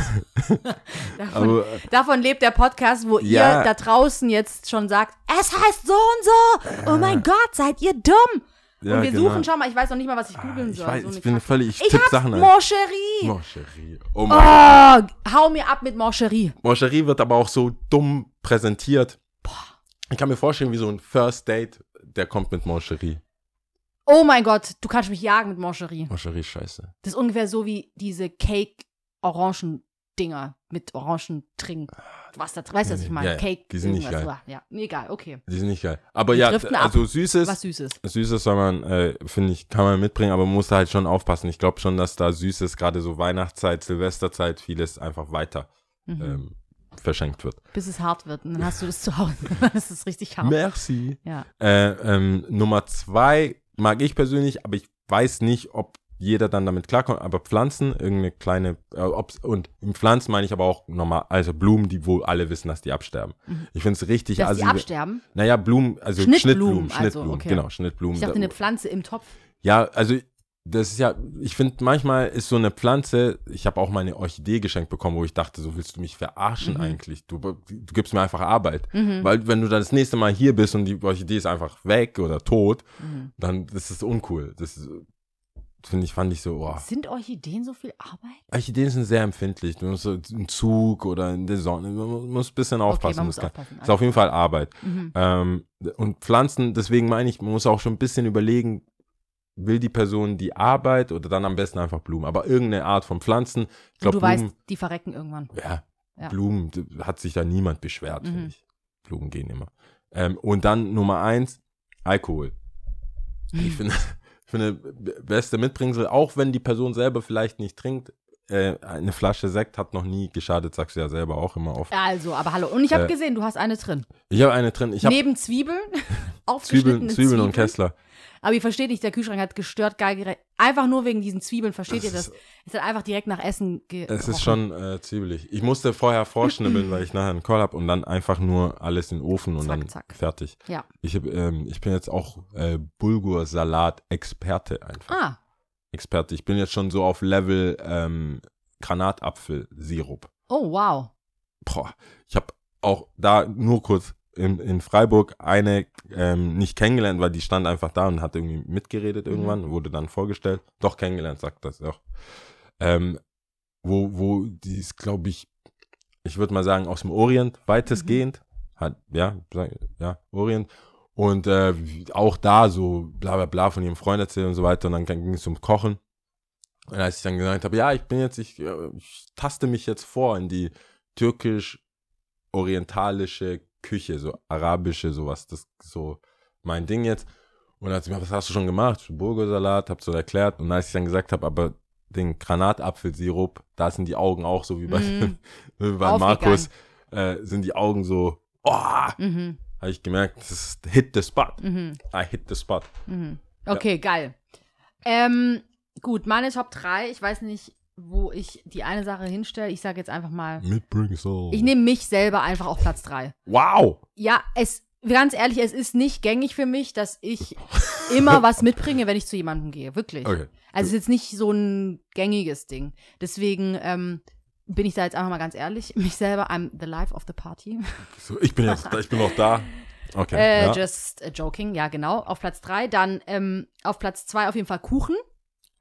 davon, Aber davon lebt der Podcast, wo Ja. ihr da draußen jetzt schon sagt, es heißt so und so. Oh mein Gott, seid ihr dumm. ja, und wir genau. suchen, schau mal, ich weiß noch nicht mal, was ich Ah, googeln ich soll. weiß, so ich bin Kacke. völlig, ich Ich tippe Sachen ein. Moncherie. Moncherie. Oh mein Oh, hau mir ab mit Moncherie. Moncherie wird aber auch so dumm präsentiert. Ich kann mir vorstellen, wie so ein First Date, der kommt mit Moncherie. Oh mein Gott, du kannst mich jagen mit Moncherie. Moncherie ist scheiße. Das ist ungefähr so wie diese Cake-Orangen-Dinger mit Orangentrink. Was da weißt du, was ich meine? Ja, ja, Cake. die sind nicht irgendwas. Ja, nee, egal, okay. Die sind nicht geil. Aber Die ja, also Süßes, Was Süßes. Süßes soll man, äh, finde ich, kann man mitbringen, aber man muss da halt schon aufpassen. Ich glaube schon, dass da Süßes, gerade so Weihnachtszeit, Silvesterzeit, vieles einfach weiter Mhm. ähm, verschenkt wird. Bis es hart wird. Und dann hast du das zu Hause. <laughs> dann ist es richtig hart. Merci. Ja. Äh, ähm, Nummer zwei mag ich persönlich, aber ich weiß nicht, ob jeder dann damit klarkommt. Aber Pflanzen, irgendeine kleine, äh, ob's, und im Pflanzen meine ich aber auch normal, also Blumen, die wohl alle wissen, dass die absterben. Ich finde es richtig Mhm. Dass die assi- absterben. Naja, Blumen, also Schnittblumen, Schnittblumen, also, Schnittblumen, okay. genau, Schnittblumen. Ich dachte, Da- eine Pflanze im Topf. ja, also das ist ja, ich finde manchmal ist so eine Pflanze, ich habe auch mal eine Orchidee geschenkt bekommen, wo ich dachte, so willst du mich verarschen Mhm. eigentlich? Du, du gibst mir einfach Arbeit. Weil wenn du dann das nächste Mal hier bist und die Orchidee ist einfach weg oder tot, Mhm. dann das ist uncool. Das finde ich, fand ich so, oh. Sind Orchideen so viel Arbeit? Orchideen sind sehr empfindlich. Du musst so im Zug oder in der Sonne, man muss ein bisschen aufpassen. das muss aufpassen. ist auf jeden Fall Arbeit. Mhm. Ähm, und Pflanzen, deswegen meine ich, man muss auch schon ein bisschen überlegen, will die Person die Arbeit oder dann am besten einfach Blumen. Aber irgendeine Art von Pflanzen. Ich Und glaube, du Blumen, weißt, die verrecken irgendwann. ja, Ja. Blumen hat sich da niemand beschwert, Mhm. finde ich. Blumen gehen immer. Ähm, und dann Nummer eins, Alkohol. Mhm. Ich finde, ich <laughs> finde, beste Mitbringsel, auch wenn die Person selber vielleicht nicht trinkt, äh, eine Flasche Sekt hat noch nie geschadet, sagst du ja selber auch immer oft. Also, aber hallo. Und ich habe Äh, gesehen, du hast eine drin. Ich habe eine drin. Ich habe Neben Zwiebeln, <laughs> Zwiebeln, aufgeschnittene Zwiebeln und Kessler. Aber ihr versteht nicht, der Kühlschrank hat gestört geil gerecht. Einfach nur wegen diesen Zwiebeln, versteht Das ihr das? ist- Es hat einfach direkt nach Essen ge Es ist gerochen. schon äh, zwiebelig. Ich musste vorher vorschnibbeln, <clears throat> weil ich nachher einen Call habe und dann einfach nur alles in den Ofen und Zack, dann zack. fertig. Ja. Ich, hab, ähm, ich bin jetzt auch äh, Bulgur-Salat-Experte einfach. Ah, Experte. Ich bin jetzt schon so auf Level ähm, Granatapfelsirup. oh wow. Boah, ich habe auch da nur kurz in, in Freiburg eine ähm, nicht kennengelernt, weil die stand einfach da und hat irgendwie mitgeredet irgendwann, wurde dann vorgestellt. Doch kennengelernt, sagt das auch. Ähm, wo, wo die ist, glaube ich, ich würde mal sagen, aus dem Orient weitestgehend. Hat, ja, ja, Orient. Und äh, auch da so bla bla bla von ihrem Freund erzählt und so weiter. Und dann ging es um Kochen. Und als ich dann gesagt habe, ja, ich bin jetzt, ich, äh, ich taste mich jetzt vor in die türkisch-orientalische Küche, so arabische, sowas, das ist so mein Ding jetzt. Und dann hat sie mir, was hast du schon gemacht? Burgersalat, hab so erklärt. Und als ich dann gesagt habe, aber den Granatapfelsirup, da sind die Augen auch so wie bei, Mhm. <laughs> wie bei. Markus, äh, sind die Augen so, oh, Mhm, habe ich gemerkt, das ist hit the spot. mhm, I hit the spot. mhm. Okay, geil. Ähm, gut, meine Top 3. Ich weiß nicht, wo ich die eine Sache hinstelle. Ich sage jetzt einfach mal, Mitbringsel. ich nehme mich selber einfach auf Platz 3. Wow! Ja, es ganz ehrlich, es ist nicht gängig für mich, dass ich immer was mitbringe, wenn ich zu jemandem gehe. Wirklich. Okay. Also es ist jetzt nicht so ein gängiges Ding. Deswegen ähm, bin ich da jetzt einfach mal ganz ehrlich. Mich selber, I'm the life of the party. Ich bin jetzt da, ich bin noch da. Okay. Äh, ja. Just joking, ja genau. Auf Platz drei. Dann ähm, auf Platz zwei auf jeden Fall Kuchen.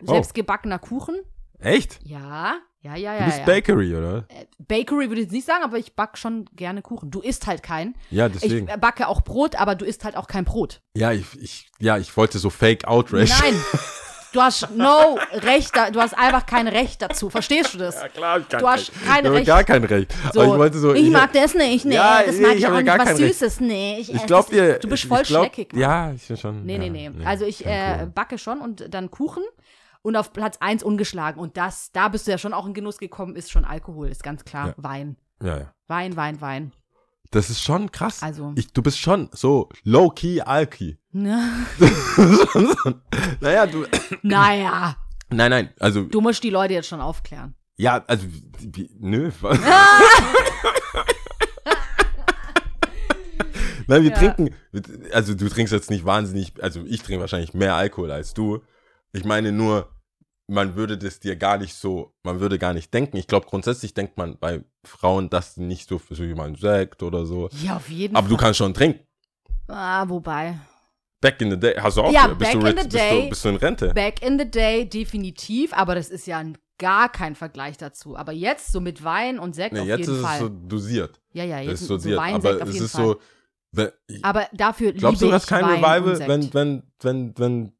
Oh. Selbstgebackener Kuchen. Echt? Ja, ja, ja, Du ja. bist ja. Bakery, oder? Bakery würde ich jetzt nicht sagen, aber ich back schon gerne Kuchen. Du isst halt keinen. Ja, Ich deswegen. äh, backe auch Brot, aber du isst halt auch kein Brot. ja, ich, ich, ja, ich wollte so Fake Outrage. Nein. Du hast no Recht, da, du hast einfach kein Recht dazu. Verstehst du das? Ja, klar, ich kann Du hast kein- kein ich habe Recht. gar kein Recht. So, Aber ich wollte so. ich mag das nicht, nee, Ja, das nee, mag ich ich hab auch nicht. gar Was kein Recht. Süßes, nee. Ich, Ich esse glaub das- dir. Du bist ich voll glaub, schleckig. Ja, ich bin schon. Nee, ja, nee, nee. Also ich äh, backe schon und dann Kuchen und auf Platz 1 ungeschlagen. Und das, da bist du ja schon auch in Genuss gekommen, ist schon Alkohol, ist ganz klar. Ja. Wein. Ja, ja. Wein, Wein, Wein. Das ist schon krass. Also- Ich, du bist schon so low-key, alki. Na, <laughs> naja, du. naja, Nein, nein, also, du musst die Leute jetzt schon aufklären. ja, also, wie, nö. <laughs> Nein, wir Ja. trinken, also du trinkst jetzt nicht wahnsinnig, also ich trinke wahrscheinlich mehr Alkohol als du. Ich meine nur, man würde das dir gar nicht so, man würde gar nicht denken. Ich glaube, grundsätzlich denkt man bei Frauen, dass sie nicht so für so jemanden Sekt oder so. Ja, auf jeden Aber du Fall. kannst schon trinken. Ah, wobei. Back in the day, hast du auch Ja, bist, back du, in the bist, day. du, bist du in Rente? Back in the day definitiv, aber das ist ja ein, gar kein Vergleich dazu. Aber jetzt so mit Wein und Sekt Nee, auf jetzt jeden ist Fall. es so dosiert. ja, ja, jetzt ist so dosiert. Wein, aber es ist Fall. so, wenn, aber dafür glaubst du, liebe das ich ist kein Revival, wenn, wenn, wenn, wenn,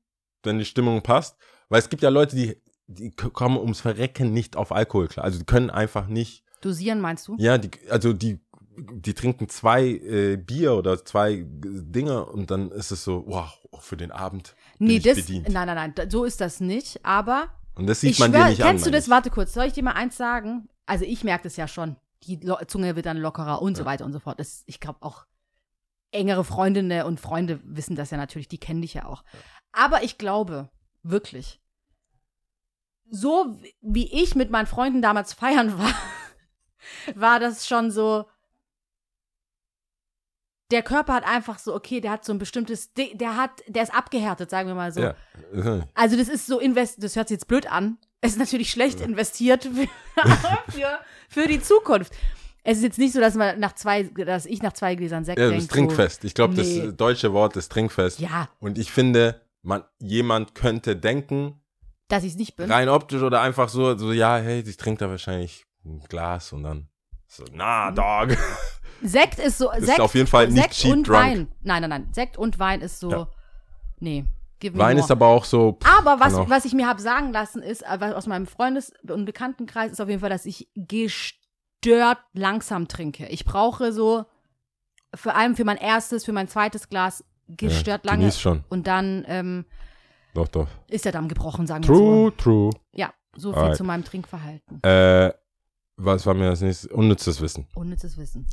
wenn die Stimmung passt? Weil es gibt ja Leute, die, die kommen ums Verrecken nicht auf Alkohol klar. Also die können einfach nicht, Dosieren meinst du? ja, die, also die, die trinken zwei äh, Bier oder zwei Dinge und dann ist es so, wow, für den Abend Nee, das, bedient. nein, nein, nein, so ist das nicht. Aber Und das sieht ich man schwör, dir nicht an. kennst du das? Warte kurz, soll ich dir mal eins sagen? Also ich merke das ja schon. Die Lo Zunge wird dann lockerer und so weiter und so fort. Das, ich glaube auch engere Freundinnen und Freunde wissen das ja natürlich, die kennen dich ja auch. Aber ich glaube, wirklich, so wie ich mit meinen Freunden damals feiern <laughs> war, war das schon so, der Körper hat einfach so, okay, der hat so ein bestimmtes, der hat, der ist abgehärtet, sagen wir mal so. Ja. Also das ist so invest, das hört sich jetzt blöd an. Es ist natürlich schlecht investiert <laughs> für, für, die Zukunft. Es ist jetzt nicht so, dass man nach zwei, dass ich nach zwei Gläsern Sekt Ja, denke. das Trinkfest. Ich glaube, nee. das deutsche Wort ist Trinkfest. Ja, Und ich finde, man, jemand könnte denken, dass ich es nicht bin. rein optisch oder einfach so, so, ja, hey, ich trinke da wahrscheinlich ein Glas und dann so, na, Mhm. Dog. Sekt ist so, Ist Sekt, auf jeden Fall nicht Sekt cheap und drunk. Wein. Nein, nein, nein. Sekt und Wein ist so, Ja. nee. Wein more. ist aber auch so, pff, Aber was, auch- was ich mir habe sagen lassen ist, äh, was aus meinem Freundes- und Bekanntenkreis, ist auf jeden Fall, dass ich gestört langsam trinke. Ich brauche so, vor allem für mein erstes, für mein zweites Glas, gestört ja, lange. schon. Und dann ähm, Doch, doch. ist der Damm gebrochen, sagen wir True, so. true. Ja, so viel Alright. zu meinem Trinkverhalten. Äh, was war mir das nächste? Unnützes Wissen. Unnützes Wissen.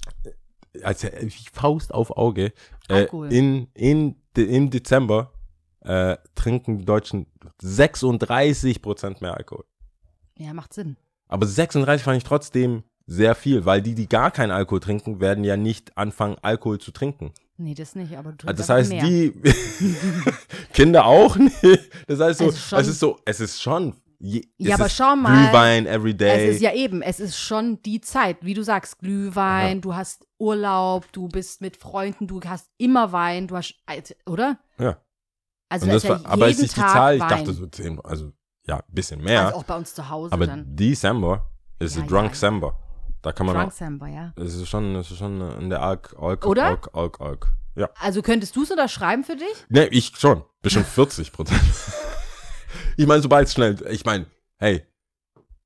Also, äh, wie Faust auf Auge. Äh, Alkohol. in, in, de, Im Dezember äh, trinken die Deutschen 36% mehr Alkohol. Ja, macht Sinn. Aber 36 fand ich trotzdem sehr viel, weil die, die gar keinen Alkohol trinken, werden ja nicht anfangen, Alkohol zu trinken. Nee, das nicht, aber du Also trinkst das heißt, mehr. die <laughs> Kinder auch nicht. Das heißt so, Es ist schon- es ist so, es ist schon. Je, Ja, es aber ist schau mal, Glühwein every day. Es ist ja eben, es ist schon die Zeit, wie du sagst, Glühwein, Ja. du hast Urlaub, du bist mit Freunden, du hast immer Wein, du hast, oder? Ja. Also das ist ja war, aber als jeden ich die Zahl, ich Wein. dachte so 10, also ja, ein bisschen mehr. Also auch bei uns zu Hause aber dann. December ist Ja, Drunk ja. Da kann man Drunk auch, Samba, ja. es ist schon, es ist schon in der Alk, Alk, Oder? Alk, Alk, Alk. Ja. Also könntest du es unterschreiben für dich? Ne, ich schon. Bestimmt 40 Prozent. <laughs> ich meine, sobald es schnell, ich meine, hey,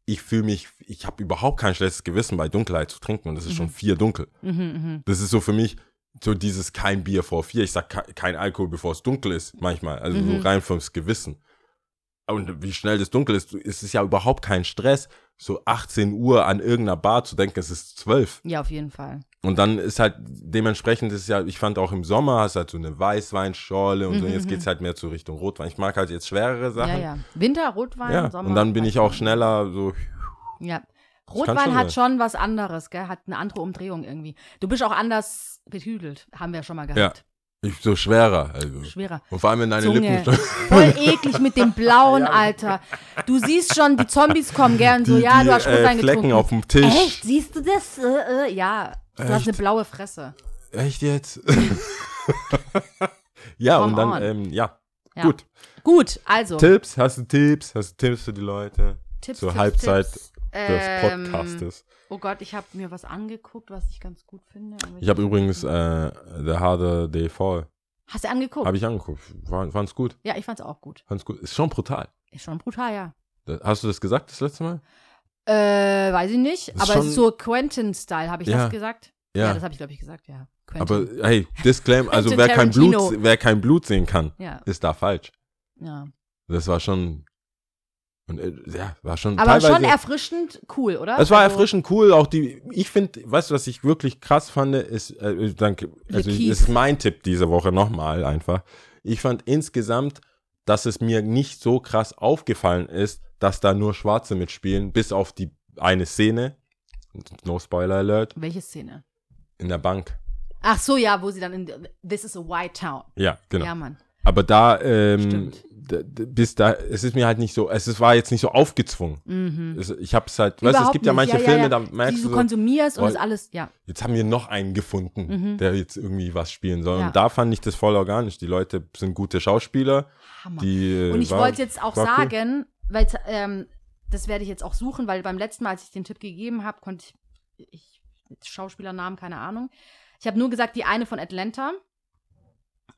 ich fühle mich, ich habe überhaupt kein schlechtes Gewissen bei Dunkelheit zu trinken und es ist schon vier dunkel. Mhm, mhm. Das ist so für mich so dieses kein Bier vor vier. Ich sag ke- kein Alkohol, bevor es dunkel ist, manchmal. Also Mhm. so rein fürs Gewissen. Und wie schnell das dunkel ist, ist es ja überhaupt kein Stress, so 18 Uhr an irgendeiner Bar zu denken, es ist 12. Ja, auf jeden Fall. Und dann ist halt dementsprechend ist ja, ich fand auch im Sommer hast halt so eine Weißweinschorle und so. Und jetzt geht's halt mehr zu Richtung Rotwein. Ich mag halt jetzt schwerere Sachen. Mhm, Ja, ja. Winter, Rotwein, Ja, Sommer. und dann bin ich auch schneller so, Ja. Rotwein schon hat schon was anderes, gell? Hat eine andere Umdrehung irgendwie. Du bist auch anders betüdelt, haben wir schon mal gehabt. Ich, so schwerer. Also. Schwerer. Und vor allem, wenn deine Zunge. Lippen. Voll eklig mit dem blauen, <laughs> Alter. Du siehst schon, die Zombies kommen gern so, Die, ja, die, du hast äh, Rotwein Flecken getrunken. auf dem Tisch. Echt? Siehst du das? Äh, äh, ja. Du hast Echt? eine blaue Fresse. Echt jetzt? <laughs> ja, Come und dann, ähm, ja. Ja. Gut. Gut, also. Tipps, hast du Tipps? Hast du Tipps für die Leute? Tipps, Zur Tipps, Halbzeit Tipps. Des Ähm, Podcastes. Oh Gott, ich habe mir was angeguckt, was ich ganz gut finde. Ich habe übrigens äh, The Harder They Fall. Hast du angeguckt? Habe ich angeguckt. War, fand's gut. ja, ich fand's auch gut. Fand's gut. Ist schon brutal. Ist schon brutal, ja. Da- Hast du das gesagt das letzte Mal? Äh, weiß ich nicht. Ist aber schon- es ist so Quentin-Style, habe ich Ja. das gesagt? Ja, das habe ich, glaube ich, gesagt, ja. Aber Quentin. hey, Disclaimer, also wer kein, Blut, wer kein Blut sehen kann, ja, ist da falsch. ja. Das war schon. Und, äh, ja, war schon Aber schon erfrischend cool, oder? es war Also, erfrischend cool, auch die, ich finde, weißt du, was ich wirklich krass fand, ist, äh, danke, also ist mein Tipp diese Woche nochmal einfach. Ich fand insgesamt, dass es mir nicht so krass aufgefallen ist, dass da nur Schwarze mitspielen, bis auf die eine Szene, no Spoiler Alert, Welche Szene? in der Bank. Ach so, ja, wo sie dann in This is a white town. Ja, genau. Ja, Mann. Aber da, ähm, Stimmt. d- d- bis da, es ist mir halt nicht so, es ist, war jetzt nicht so aufgezwungen. Mhm. Es, ich hab's halt, weißt du, es gibt ja manche ja, Filme, ja. da merkst die du du so, konsumierst und das alles, ja. jetzt haben wir noch einen gefunden, Mhm. der jetzt irgendwie was spielen soll. Ja. Und da fand ich das voll organisch. Die Leute sind gute Schauspieler. Hammer. Die, äh, Und ich wollte jetzt auch war cool. sagen, weil ähm, das werde ich jetzt auch suchen, weil beim letzten Mal, als ich den Tipp gegeben habe, konnte ich, ich Schauspielernamen, keine Ahnung. Ich habe nur gesagt, die eine von Atlanta,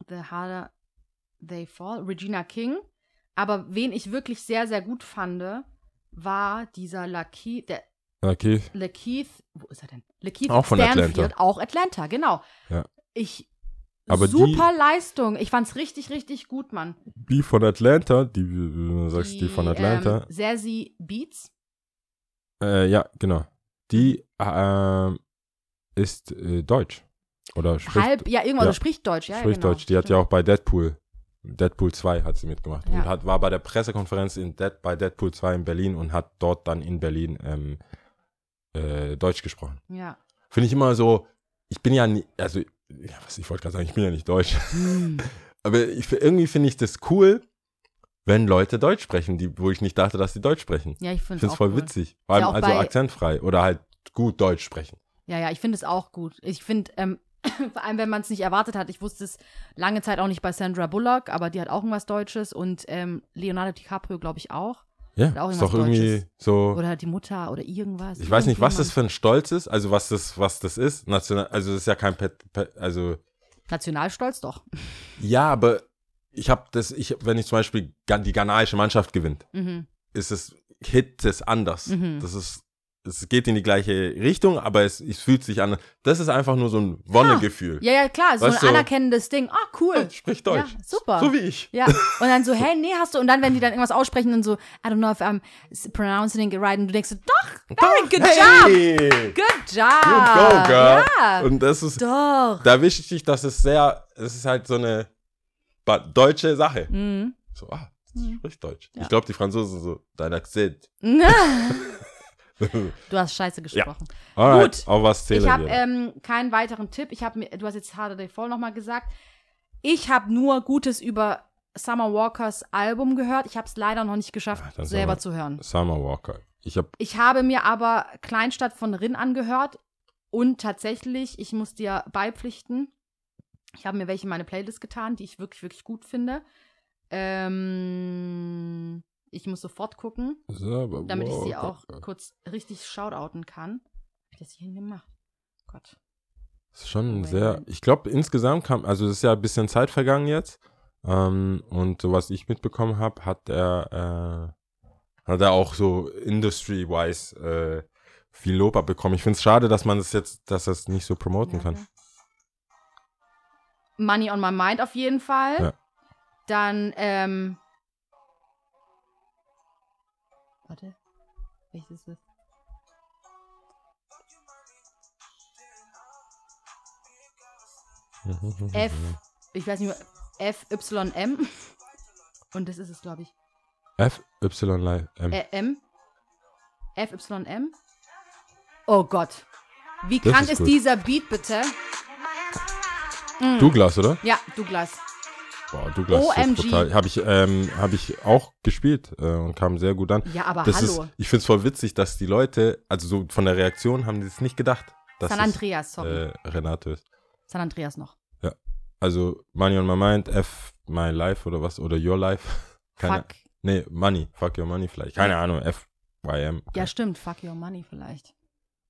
The Harder They Fall, Regina King. Aber wen ich wirklich sehr, sehr gut fand, war dieser Lakeith, der Okay. Lakeith, wo ist er denn? Lakeith Auch von Stanfield, Atlanta. auch Atlanta, genau. Ja. Ich, Aber super Leistung. Ich fand's richtig, richtig gut, Mann. Die von Atlanta, die, du sagst, die, von Atlanta. Ähm, Zazie Beats. Äh, ja, genau. Die ähm, ist äh, Deutsch. Oder spricht, Halb, ja, irgendwas, ja. also spricht Deutsch, ja. spricht genau, Deutsch. Die hat ja auch bei Deadpool, Deadpool 2 hat sie mitgemacht. Ja. Und hat, war bei der Pressekonferenz in Dead, bei Deadpool 2 in Berlin und hat dort dann in Berlin ähm, äh, Deutsch gesprochen. Ja. Finde ich immer so, ich bin ja nie, also, ja, was ich wollte gerade sagen, ich bin ja nicht Deutsch. Hm. <laughs> Aber ich, irgendwie finde ich das cool, wenn Leute Deutsch sprechen, die, wo ich nicht dachte, dass sie Deutsch sprechen. Ja, ich finde es voll cool. witzig. Vor allem Ja, also akzentfrei oder halt gut Deutsch sprechen. Ja, ja, ich finde es auch gut. Ich finde, ähm, <clears throat> vor allem, wenn man es nicht erwartet hat, ich wusste es lange Zeit auch nicht bei Sandra Bullock, aber die hat auch irgendwas Deutsches und ähm, Leonardo DiCaprio, glaube ich, auch. Ja, Hat auch ist doch irgendwie Deutsches. so. Oder die Mutter oder irgendwas. Ich weiß nicht, was das für ein Stolz ist, also was das, was das ist. National, also das ist ja kein Pet, Pet also Nationalstolz doch. ja, aber ich habe das, ich, wenn ich zum Beispiel die ghanaische Mannschaft gewinnt, Mhm. ist es Hit es anders. Mhm. Das ist, es geht in die gleiche Richtung, aber es, es fühlt sich an. Das ist einfach nur so ein Wonnegefühl. Ja, ja, klar, so Weißt ein anerkennendes Ding. Ah, cool. Ja, Sprich Deutsch. Ja, super. So wie ich. Ja, und dann so, hey, nee, hast du, und dann, wenn die dann irgendwas aussprechen und so, I don't know if I'm pronouncing it right, und du denkst so, doch, very good job, hey! good job. You go, girl. Ja, Und das ist, doch. da wische ich dich, dass es sehr, es ist halt so eine deutsche Sache. Mhm. So, ah, Mhm. sprich Deutsch. Ja. Ich glaube, die Franzosen so, dein Akzent. <laughs> <laughs> <laughs> Du hast scheiße gesprochen. Alright, Gut. auf was zähle Ich habe ähm, keinen weiteren Tipp. Ich habe mir, du hast jetzt Harder Day Fall nochmal gesagt. Ich habe nur Gutes über Summer Walkers Album gehört. Ich habe es leider noch nicht geschafft, dann selber zu hören. Summer Walker. Ich habe Ich habe mir aber Kleinstadt von Rinn angehört und tatsächlich, ich muss dir beipflichten, ich habe mir welche in meine Playlist getan, die ich wirklich, wirklich gut finde. Ähm, ich muss sofort gucken, damit ich sie auch kurz richtig shoutouten kann. Hab ich das hier gemacht? Gott. Das ist schon Wait, sehr, ich glaube insgesamt kam, also es ist ja ein bisschen Zeit vergangen jetzt. Ähm, und so was ich mitbekommen habe, hat er, äh, hat er auch so industry-wise äh, viel Lob abbekommen. Ich finde es schade, dass man das jetzt, dass er es nicht so promoten kann. Warte. Money on my mind auf jeden Fall. Ja. Dann, ähm. Warte. Welches ist das? F, ich weiß nicht mehr, FYM. Und das ist es, glaube ich. F, Y, M. Äh, M. FYM. Oh Gott. Wie Das krank ist ist, dieser Beat, bitte? Douglas, oder? Ja, Douglas. Boah, Douglas OMG. ist total. Habe ich, ähm, hab ich auch gespielt äh, und kam sehr gut an. Ja, aber Das hallo. ist, ich finde es voll witzig, dass die Leute, also so von der Reaktion haben die es nicht gedacht, dass San es, Andreas, sorry. äh, Renato ist. San Andreas noch. Also Money on my mind, F my life oder was oder your life. <laughs> Keine, Fuck. Nee, Money, fuck your money vielleicht. Keine Ahnung, F Y M. Ja, stimmt. Fuck your money vielleicht.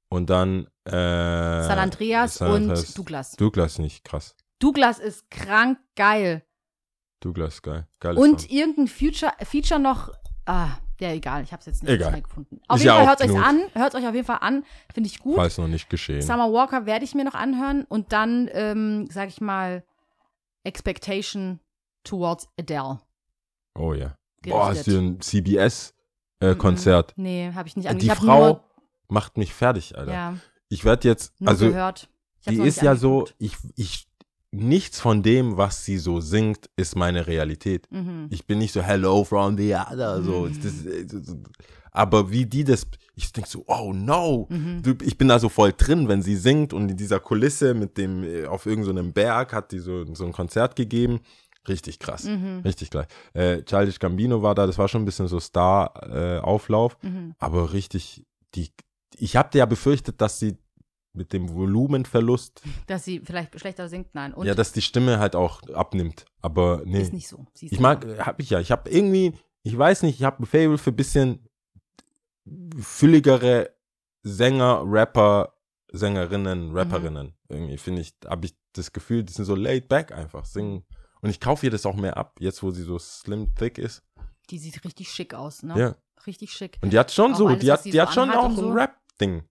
Und dann äh, San Andreas San Andreas. und Douglas. Douglas nicht krass. Douglas ist krank geil. Douglas geil. Geiles Und Song. irgendein Future, Feature noch. Ah, ja, egal. Ich hab's jetzt nicht Egal. schnell gefunden. Auf Ist jeden ja Fall hört euch an. Hört euch auf jeden Fall an. Finde ich gut. Falls noch nicht geschehen. Summer Walker werde ich mir noch anhören. Und dann, ähm, sag ich mal, Expectation towards Adele. Oh ja. Boah, hast du ein CBS-Konzert? Nee, habe ich nicht Äh, ange- die Frau macht mich fertig, Alter. ja, Ich werde jetzt, nur also gehört. Die ist ja so, angeguckt. ich, ich, nichts von dem, was sie so singt, ist meine Realität. Mhm. Ich bin nicht so Hello from the other, so. Mhm. Das, äh, so- so- aber wie die das, ich denke so, oh no. Mhm. Ich bin da so voll drin, wenn sie singt und in dieser Kulisse mit dem, äh, auf irgendeinem Berg hat die so, so ein Konzert gegeben. Richtig krass. Mhm. Richtig geil. Äh, Childish Gambino war da, das war schon ein bisschen so Star-Auflauf, Mhm. aber richtig, die, ich habe ja befürchtet, dass sie mit dem Volumenverlust, Dass sie vielleicht schlechter singt, nein. Und ja, dass die Stimme halt auch abnimmt. Aber nee. ist nicht so. Sie ist Ich mag, hab ich ja. Ich habe irgendwie, ich weiß nicht, ich habe ein Fable für ein bisschen fülligere Sänger, Rapper, Sängerinnen, Mhm. Rapperinnen. Irgendwie finde ich, habe ich das Gefühl, die sind so laid back einfach, singen. Und ich kaufe ihr das auch mehr ab, jetzt wo sie so slim thick ist. Die sieht richtig schick aus, ne? Ja. Richtig schick. Und die hat schon Auch so, alles, die hat, die so hat schon auch so. ein Rap-Ding.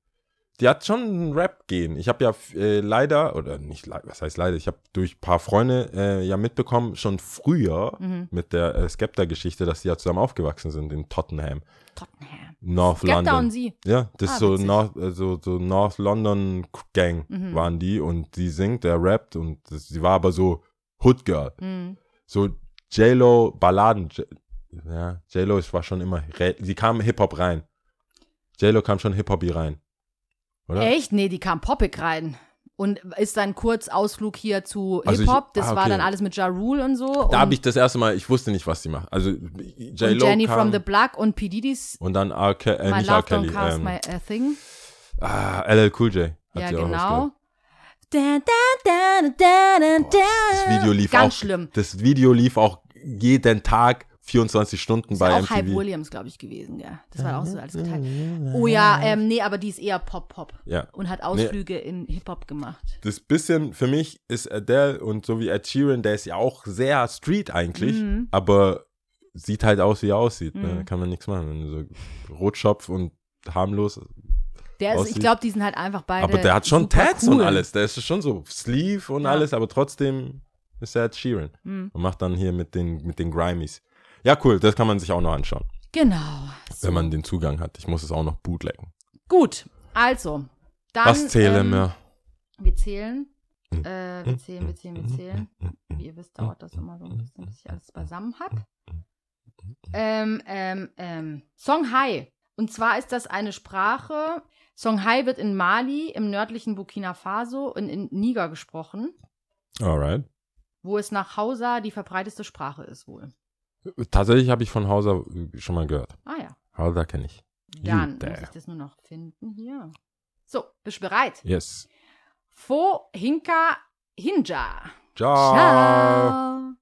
Die hat schon ein Rap-Gehen. Ich habe ja äh, leider, oder nicht leider, was heißt leider, ich habe durch ein paar Freunde äh, ja mitbekommen, schon früher Mhm. mit der äh, Skepta-Geschichte, dass die ja zusammen aufgewachsen sind in Tottenham, Tottenham. North Skepta London. und sie. Ja, das Ah, ist so witzig. North, äh, so, North London Gang Mhm. waren die und sie singt, der rappt und das, sie war aber so Hood Girl. Mhm. So J-Lo Balladen. J ja, J-Lo ist- war schon immer, sie kam Hip-Hop rein. J-Lo kam schon Hip-Hop rein. Oder? Echt? Nee, die kam poppig rein. Und ist dann kurz Ausflug hier zu Also Hip-Hop. Das ah, war okay. dann alles mit Ja Rule und so. Da habe ich das erste Mal, ich wusste nicht, was sie macht. Also und J-Lo Jenny kam from the Block und P. Diddy's und dann R. Ke äh, nicht R. Kelly. Ähm, My uh, Thing. ah, LL Cool J. Hat Ja, sie auch genau. rausgebracht. Da, da, da, da. Das Video lief Ganz auch. schlimm. Das Video lief auch jeden Tag 24 Stunden Ist bei ja auch Hype MTV. Williams, glaube ich, gewesen, ja. Das war auch so alles geteilt. Oh ja, ähm, nee, aber die ist eher Pop-Pop Ja. und hat Ausflüge in Hip-Hop gemacht. Das bisschen für mich ist Adele und so wie Ed Sheeran, der ist ja auch sehr Street eigentlich, Mhm. aber sieht halt aus, wie er aussieht. Ne? Mhm. Kann man nichts machen. Wenn du so Rotschopf und harmlos. Der ist, ich glaube, die sind halt einfach beide. aber der hat schon Tats cool. und alles. Der ist schon so Sleeve und Ja. alles, aber trotzdem ist er Ed Sheeran. Mhm. Und macht dann hier mit den, mit den Grimies. Ja, cool, das kann man sich auch noch anschauen, Genau. So. wenn man den Zugang hat. Ich muss es auch noch bootleggen. Gut, also. Dann, Was zählen ähm, wir? Wir zählen. Mhm. Äh, wir zählen, wir zählen, wir zählen. Wie ihr wisst, dauert das immer so ein bisschen, bis ich alles beisammen habe. Ähm, ähm, ähm, Songhai. Und zwar ist das eine Sprache. Songhai wird in Mali, im nördlichen Burkina Faso und in Niger gesprochen, Alright. wo es nach Hausa die verbreiteste Sprache ist wohl. Tatsächlich habe ich von Hauser äh, schon mal gehört. Ah ja. Hauser kenne ich. Dann there. muss ich das nur noch finden hier. So, bist du bereit? Yes. Fo Hinka Hinja. Ciao. Ciao.